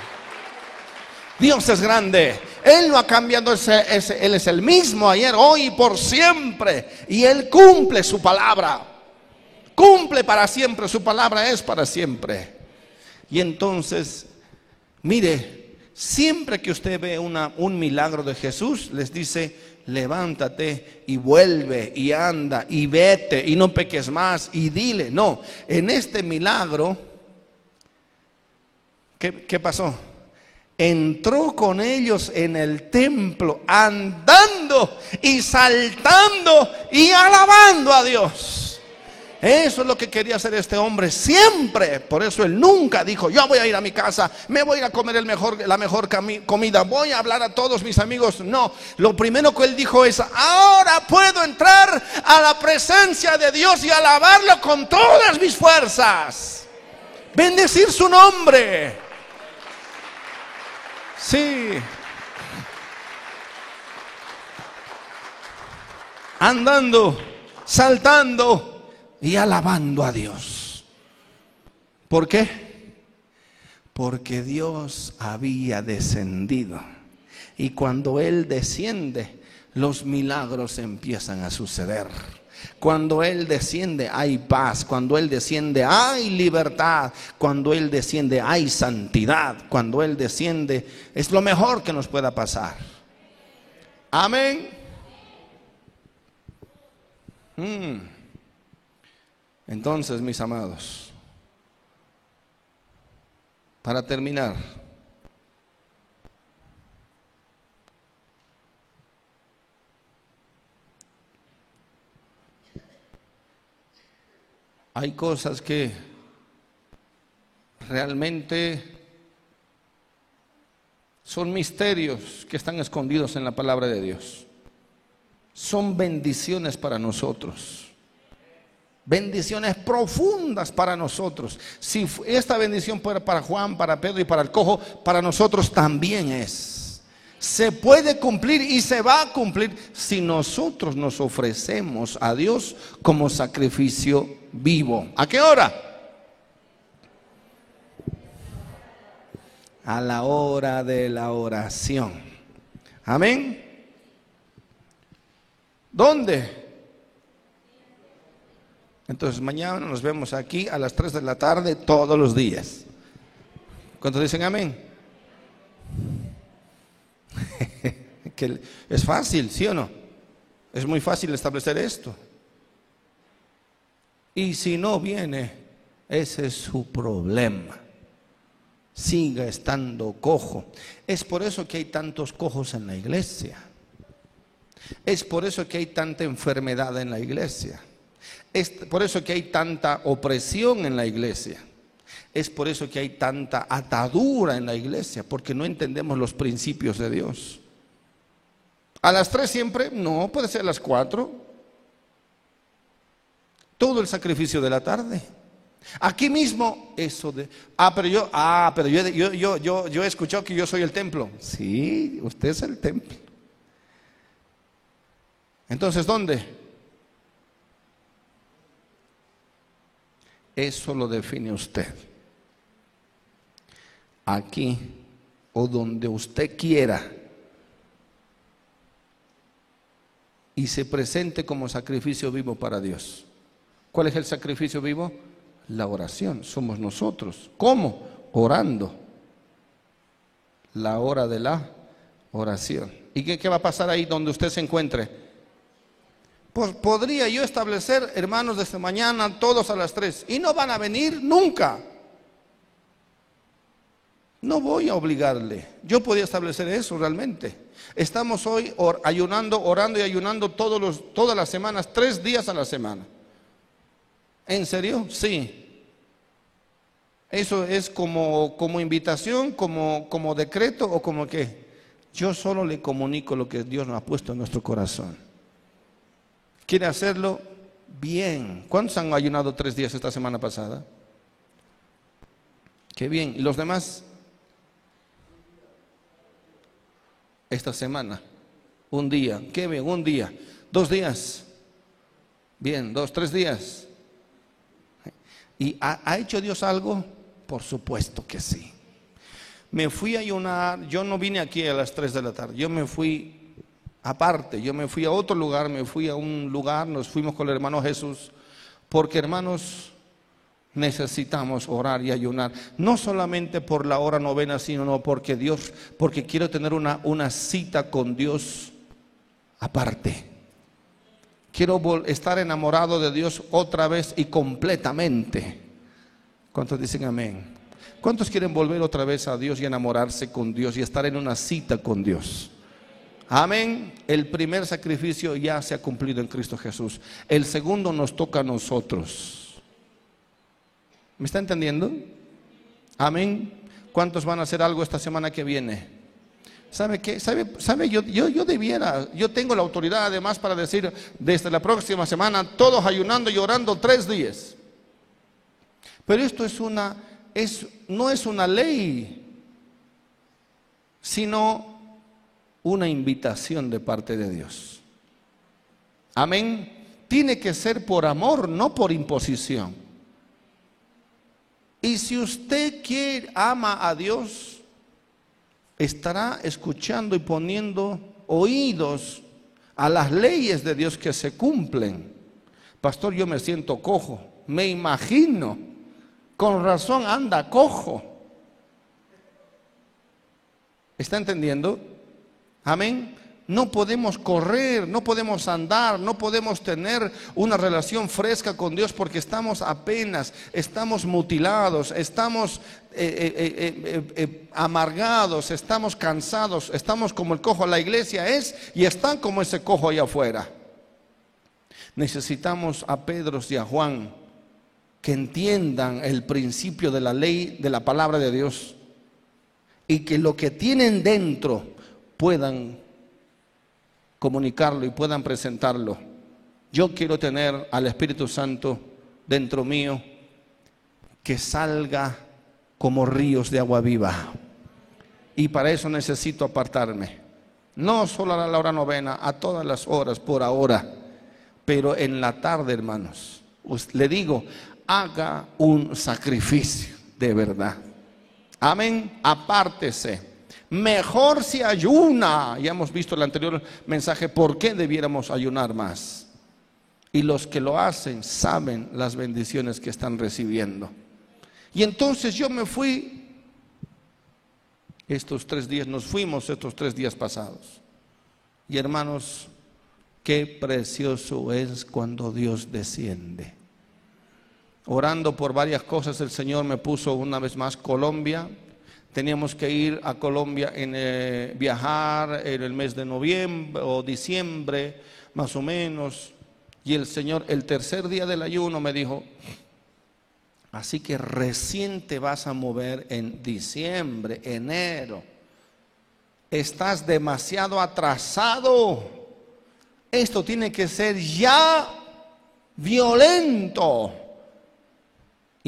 S2: Dios es grande. Él no ha cambiado, Él es el mismo ayer, hoy y por siempre. Y Él cumple su palabra. Cumple para siempre, su palabra es para siempre. Y entonces Mire, siempre que usted ve un milagro de Jesús, les dice, levántate y vuelve y anda y vete y no peques más y dile. No, en este milagro, ¿qué, pasó? Entró con ellos en el templo andando y saltando y alabando a Dios. Eso es lo que quería hacer este hombre siempre. Por eso él nunca dijo, yo voy a ir a mi casa, me voy a comer la mejor comida, voy a hablar a todos mis amigos. No, lo primero que él dijo es, ahora puedo entrar a la presencia de Dios y alabarlo con todas mis fuerzas. Bendecir su nombre. Sí. Andando, saltando y alabando a Dios. ¿Por qué? Porque Dios había descendido. Y cuando Él desciende, los milagros empiezan a suceder. Cuando Él desciende hay paz, cuando Él desciende hay libertad, cuando Él desciende hay santidad, cuando Él desciende es lo mejor que nos pueda pasar. Amén. Mm. Entonces, mis amados, para terminar, hay cosas que realmente son misterios que están escondidos en la palabra de Dios. Son bendiciones para nosotros bendiciones profundas para nosotros. Si esta bendición fuera para Juan, para Pedro y para el cojo, para nosotros también es. Se puede cumplir y se va a cumplir si nosotros nos ofrecemos a Dios como sacrificio vivo. ¿A qué hora? A la hora de la oración. Amén. ¿Dónde? Entonces mañana nos vemos aquí a las 3 de la tarde todos los días. ¿Cuántos dicen amén? que es fácil, ¿sí o no? Es muy fácil establecer esto. Y si no viene, ese es su problema. Siga estando cojo. Es por eso que hay tantos cojos en la iglesia. Es por eso que hay tanta enfermedad en la iglesia. Es por eso que hay tanta opresión en la iglesia. Es por eso que hay tanta atadura en la iglesia, porque no entendemos los principios de Dios. A las tres siempre, no, puede ser a las cuatro. Todo el sacrificio de la tarde. Aquí mismo, eso de, ah, pero yo, ah, pero yo, yo, yo, yo, yo he escuchado que yo soy el templo. Sí, usted es el templo. Entonces, ¿dónde? Eso lo define usted. Aquí o donde usted quiera. Y se presente como sacrificio vivo para Dios. ¿Cuál es el sacrificio vivo? La oración. Somos nosotros. ¿Cómo? Orando. La hora de la oración. ¿Y qué, qué va a pasar ahí donde usted se encuentre? Pues podría yo establecer, hermanos, desde mañana todos a las tres. Y no van a venir nunca. No voy a obligarle. Yo podía establecer eso realmente. Estamos hoy ayunando, orando y ayunando todos los, todas las semanas, tres días a la semana. ¿En serio? Sí. Eso es como, como invitación, como, como decreto o como qué. Yo solo le comunico lo que Dios nos ha puesto en nuestro corazón quiere hacerlo bien. ¿Cuántos han ayunado tres días esta semana pasada? Qué bien. ¿Y los demás? Esta semana. Un día. Qué bien, un día. Dos días. Bien, dos, tres días. ¿Y ha, hecho Dios algo? Por supuesto que sí. Me fui a ayunar, yo no vine aquí a las tres de la tarde, yo me fui aparte. Yo me fui a otro lugar, me fui a un lugar, nos fuimos con el hermano Jesús, porque hermanos, necesitamos orar y ayunar, no solamente por la hora novena, sino porque Dios, porque quiero tener una, una cita con Dios aparte. Quiero estar enamorado de Dios otra vez y completamente. ¿Cuántos dicen amén? ¿Cuántos quieren volver otra vez a Dios y enamorarse con Dios y estar en una cita con Dios? Amén. El primer sacrificio ya se ha cumplido en Cristo Jesús. El segundo nos toca a nosotros. ¿Me está entendiendo? Amén. ¿Cuántos van a hacer algo esta semana que viene? ¿Sabe qué? ¿Sabe, sabe? Yo, yo, yo debiera, yo tengo la autoridad además para decir desde la próxima semana, todos ayunando y orando tres días. Pero esto es una, es, no es una ley, sino una invitación de parte de Dios. Amén. Tiene que ser por amor, no por imposición. Y si usted quiere, ama a Dios, estará escuchando y poniendo oídos a las leyes de Dios que se cumplen. Pastor, yo me siento cojo, me imagino, con razón anda cojo. ¿Está entendiendo? Amén. No podemos correr, no podemos andar, no podemos tener una relación fresca con Dios porque estamos apenas, estamos mutilados, estamos eh, eh, eh, amargados, estamos cansados, estamos como el cojo. La iglesia es y están como ese cojo allá afuera. Necesitamos a Pedro y a Juan que entiendan el principio de la ley, de la palabra de Dios y que lo que tienen dentro puedan comunicarlo y puedan presentarlo. Yo quiero tener al Espíritu Santo dentro mío que salga como ríos de agua viva. Y para eso necesito apartarme. No solo a la hora novena, a todas las horas por ahora. Pero en la tarde, hermanos, le digo, haga un sacrificio de verdad. Amén. Apártese. Mejor si ayuna. Ya hemos visto el anterior mensaje por qué debiéramos ayunar más. Y los que lo hacen saben las bendiciones que están recibiendo. Y entonces yo me fui estos tres días, nos fuimos estos tres días pasados. Y hermanos, qué precioso es cuando Dios desciende. Orando por varias cosas, el Señor me puso una vez más Colombia, Teníamos que ir a Colombia, en, eh, viajar en el mes de noviembre o diciembre, más o menos. Y el Señor, el tercer día del ayuno, me dijo, así que recién te vas a mover en diciembre, enero. Estás demasiado atrasado. Esto tiene que ser ya violento.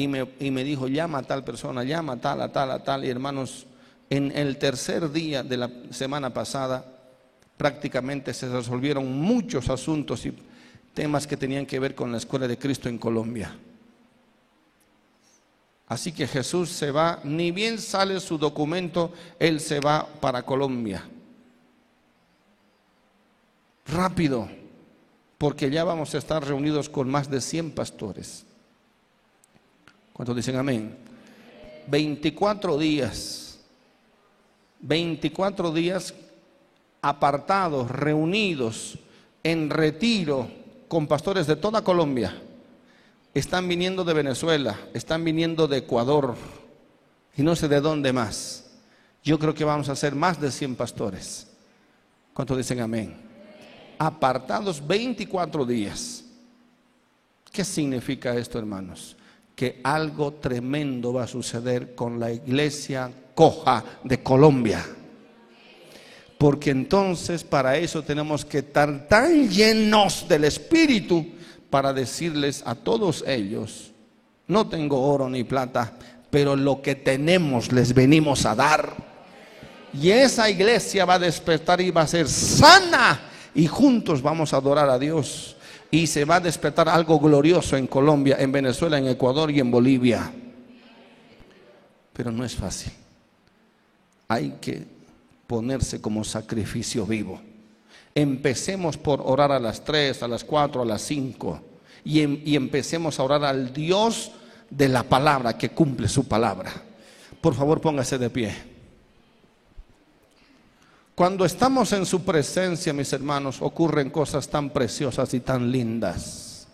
S2: Y me, dijo, llama a tal persona, llama a tal, a tal, a tal. Y hermanos, en el tercer día de la semana pasada, prácticamente se resolvieron muchos asuntos y temas que tenían que ver con la Escuela de Cristo en Colombia. Así que Jesús se va, ni bien sale su documento, Él se va para Colombia. Rápido, porque ya vamos a estar reunidos con más de 100 pastores. ¿Cuántos dicen amén? 24 días, 24 días apartados, reunidos, en retiro con pastores de toda Colombia. Están viniendo de Venezuela, están viniendo de Ecuador y no sé de dónde más. Yo creo que vamos a ser más de 100 pastores. ¿Cuántos dicen amén? Apartados 24 días. ¿Qué significa esto, hermanos? Que algo tremendo va a suceder con la iglesia coja de Colombia. Porque entonces para eso tenemos que estar tan llenos del Espíritu para decirles a todos ellos, no tengo oro ni plata, pero lo que tenemos les venimos a dar. Y esa iglesia va a despertar y va a ser sana y juntos vamos a adorar a Dios y se va a despertar algo glorioso en Colombia, en Venezuela, en Ecuador y en Bolivia. Pero no es fácil. Hay que ponerse como sacrificio vivo. Empecemos por orar a las 3, a las 4, a las 5 y, y empecemos a orar al Dios de la palabra que cumple su palabra. Por favor, póngase de pie. Cuando estamos en su presencia, mis hermanos, ocurren cosas tan preciosas y tan lindas.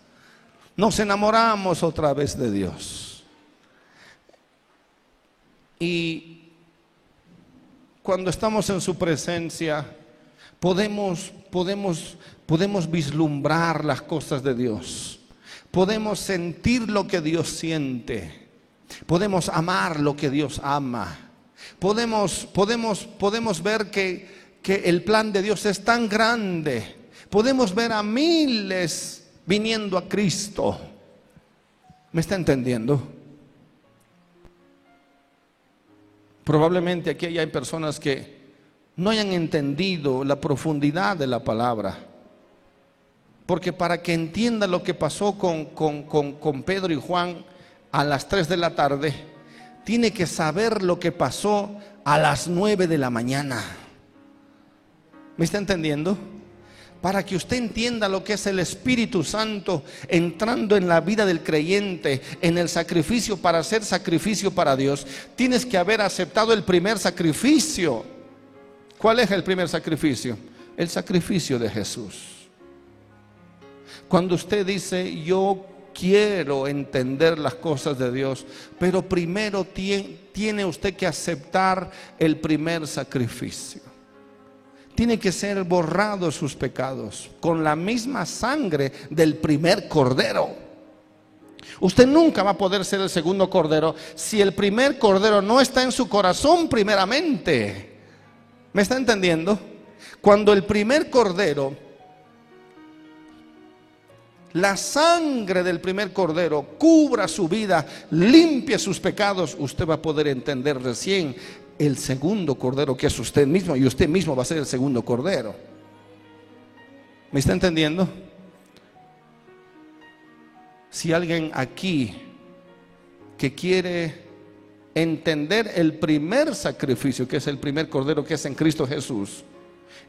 S2: Nos enamoramos otra vez de Dios. Y cuando estamos en su presencia, podemos, podemos, podemos vislumbrar las cosas de Dios, podemos sentir lo que Dios siente, podemos amar lo que Dios ama, podemos, podemos, podemos ver que, que el plan de Dios es tan grande, podemos ver a miles viniendo a Cristo. ¿Me está entendiendo? Probablemente aquí hay personas que no hayan entendido la profundidad de la palabra. Porque para que entienda lo que pasó con, con, Pedro y Juan a las 3 de la tarde, tiene que saber lo que pasó a las 9 de la mañana. ¿Me está entendiendo? para que usted entienda lo que es el Espíritu Santo entrando en la vida del creyente, en el sacrificio para hacer sacrificio para Dios, tienes que haber aceptado el primer sacrificio. ¿Cuál es el primer sacrificio? El sacrificio de Jesús. Cuando usted dice, yo quiero entender las cosas de Dios, pero primero tiene usted que aceptar el primer sacrificio tiene que ser borrado sus pecados con la misma sangre del primer cordero. Usted nunca va a poder ser el segundo cordero si el primer cordero no está en su corazón primeramente. ¿Me está entendiendo? Cuando el primer cordero, la sangre del primer cordero cubra su vida, limpie sus pecados, usted va a poder entender recién el segundo cordero que es usted mismo y usted mismo va a ser el segundo cordero. ¿Me está entendiendo? Si alguien aquí que quiere entender el primer sacrificio, que es el primer cordero que es en Cristo Jesús,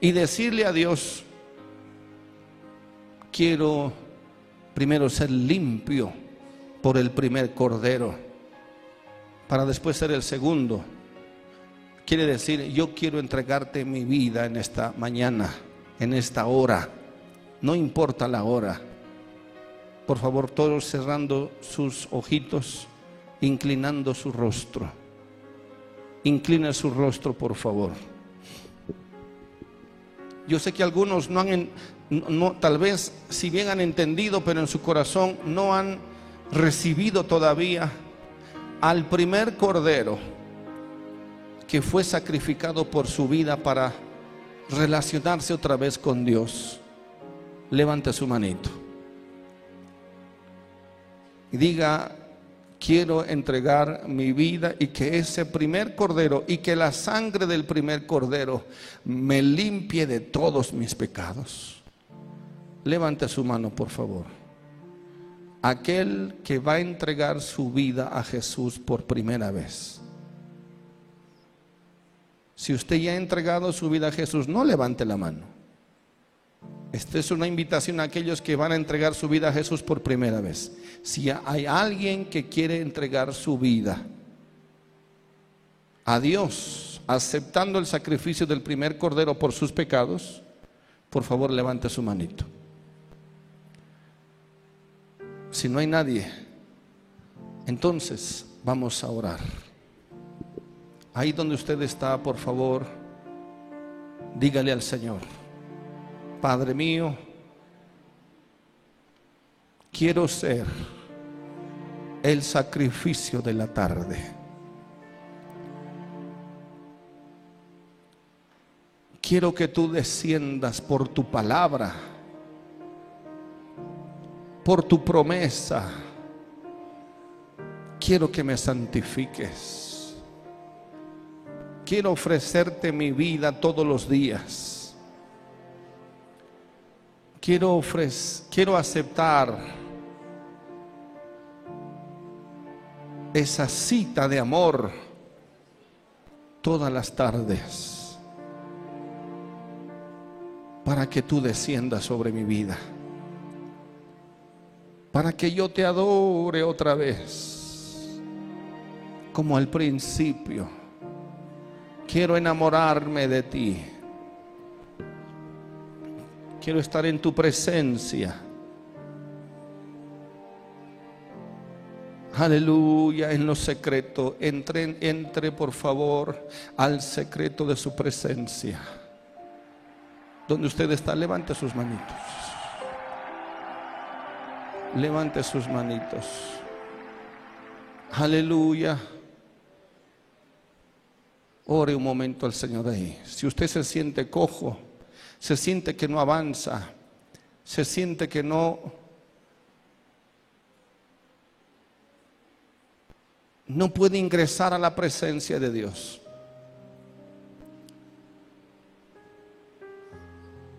S2: y decirle a Dios, quiero primero ser limpio por el primer cordero, para después ser el segundo Quiere decir, yo quiero entregarte mi vida en esta mañana, en esta hora. No importa la hora. Por favor, todos cerrando sus ojitos, inclinando su rostro. Inclina su rostro, por favor. Yo sé que algunos no han, no, tal vez, si bien han entendido, pero en su corazón no han recibido todavía al primer cordero que fue sacrificado por su vida para relacionarse otra vez con Dios, levante su manito y diga, quiero entregar mi vida y que ese primer cordero y que la sangre del primer cordero me limpie de todos mis pecados. Levante su mano, por favor. Aquel que va a entregar su vida a Jesús por primera vez. Si usted ya ha entregado su vida a Jesús, no levante la mano. Esta es una invitación a aquellos que van a entregar su vida a Jesús por primera vez. Si hay alguien que quiere entregar su vida a Dios, aceptando el sacrificio del primer cordero por sus pecados, por favor levante su manito. Si no hay nadie, entonces vamos a orar. Ahí donde usted está, por favor, dígale al Señor, Padre mío, quiero ser el sacrificio de la tarde. Quiero que tú desciendas por tu palabra, por tu promesa. Quiero que me santifiques quiero ofrecerte mi vida todos los días. Quiero, ofrecer, quiero aceptar esa cita de amor todas las tardes para que tú desciendas sobre mi vida, para que yo te adore otra vez, como al principio Quiero enamorarme de ti. Quiero estar en tu presencia. Aleluya, en lo secreto. Entre, entre por favor al secreto de su presencia. Donde usted está, levante sus manitos. Levante sus manitos. Aleluya. Ore un momento al Señor ahí. Si usted se siente cojo, se siente que no avanza, se siente que no no puede ingresar a la presencia de Dios.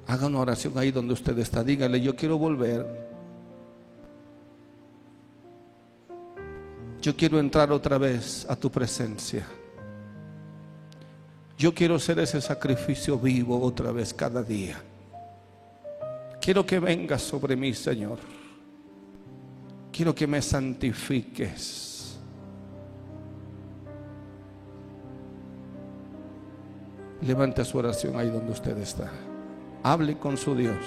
S2: Haga una oración ahí donde usted está. Dígale, yo quiero volver. Yo quiero entrar otra vez a tu presencia. Yo quiero ser ese sacrificio vivo otra vez cada día. Quiero que vengas sobre mí, Señor. Quiero que me santifiques. Levante su oración ahí donde usted está. Hable con su Dios.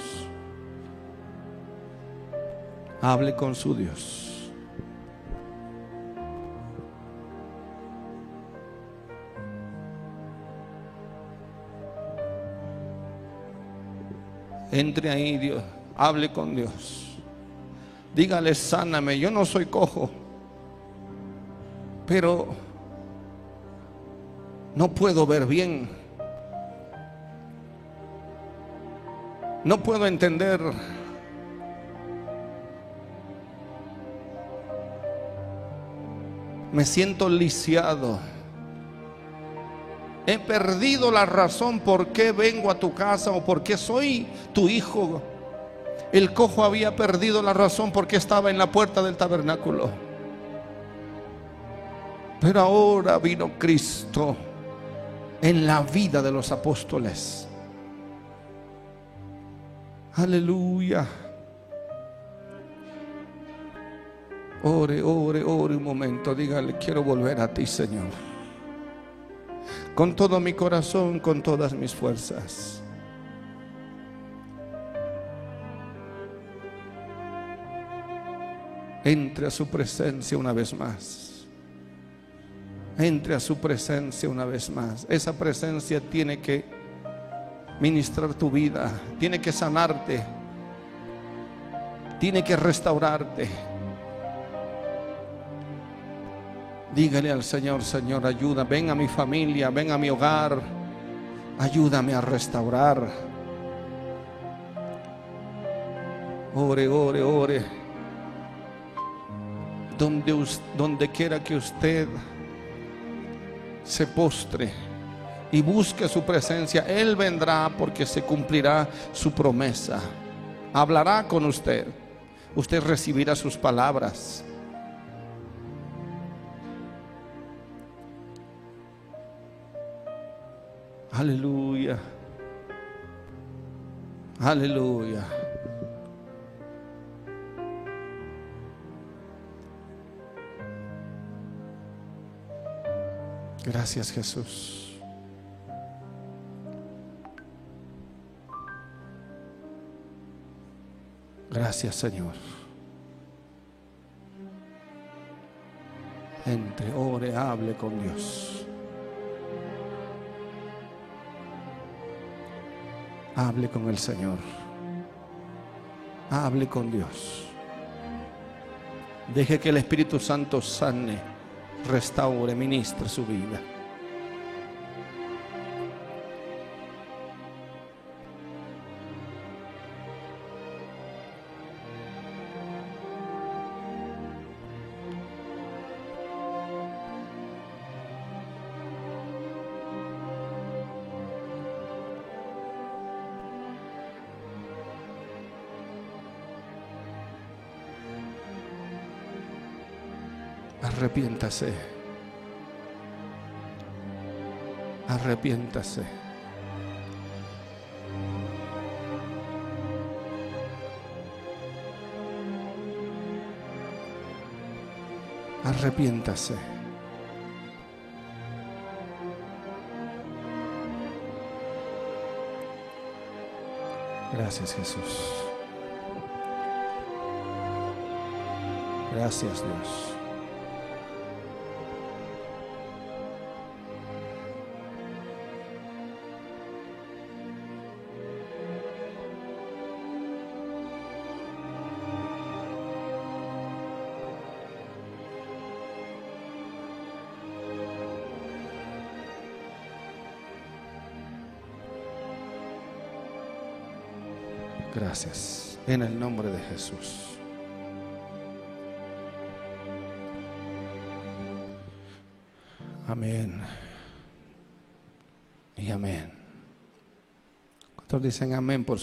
S2: Hable con su Dios. Entre ahí, Dios. Hable con Dios. Dígale, sáname. Yo no soy cojo. Pero no puedo ver bien. No puedo entender. Me siento lisiado. He perdido la razón por qué vengo a tu casa o por qué soy tu hijo. El cojo había perdido la razón porque estaba en la puerta del tabernáculo. Pero ahora vino Cristo en la vida de los apóstoles. Aleluya. Ore, ore, ore un momento. Dígale, quiero volver a ti, Señor con todo mi corazón, con todas mis fuerzas. Entre a su presencia una vez más. Entre a su presencia una vez más. Esa presencia tiene que ministrar tu vida, tiene que sanarte, tiene que restaurarte. Dígale al Señor, Señor, ayuda, ven a mi familia, ven a mi hogar, ayúdame a restaurar. Ore, ore, ore. Donde, donde quiera que usted se postre y busque su presencia, Él vendrá porque se cumplirá su promesa. Hablará con usted. Usted recibirá sus palabras. Aleluya. Aleluya. Gracias Jesús. Gracias Señor. Entre, ore, hable con Dios. Hable con el Señor. Hable con Dios. Deje que el Espíritu Santo sane, restaure, ministre su vida. Arrepiéntase. Arrepiéntase. Arrepiéntase. Gracias Jesús. Gracias Dios. Gracias. En el nombre de Jesús. Amén. Y amén. ¿Cuántos dicen amén por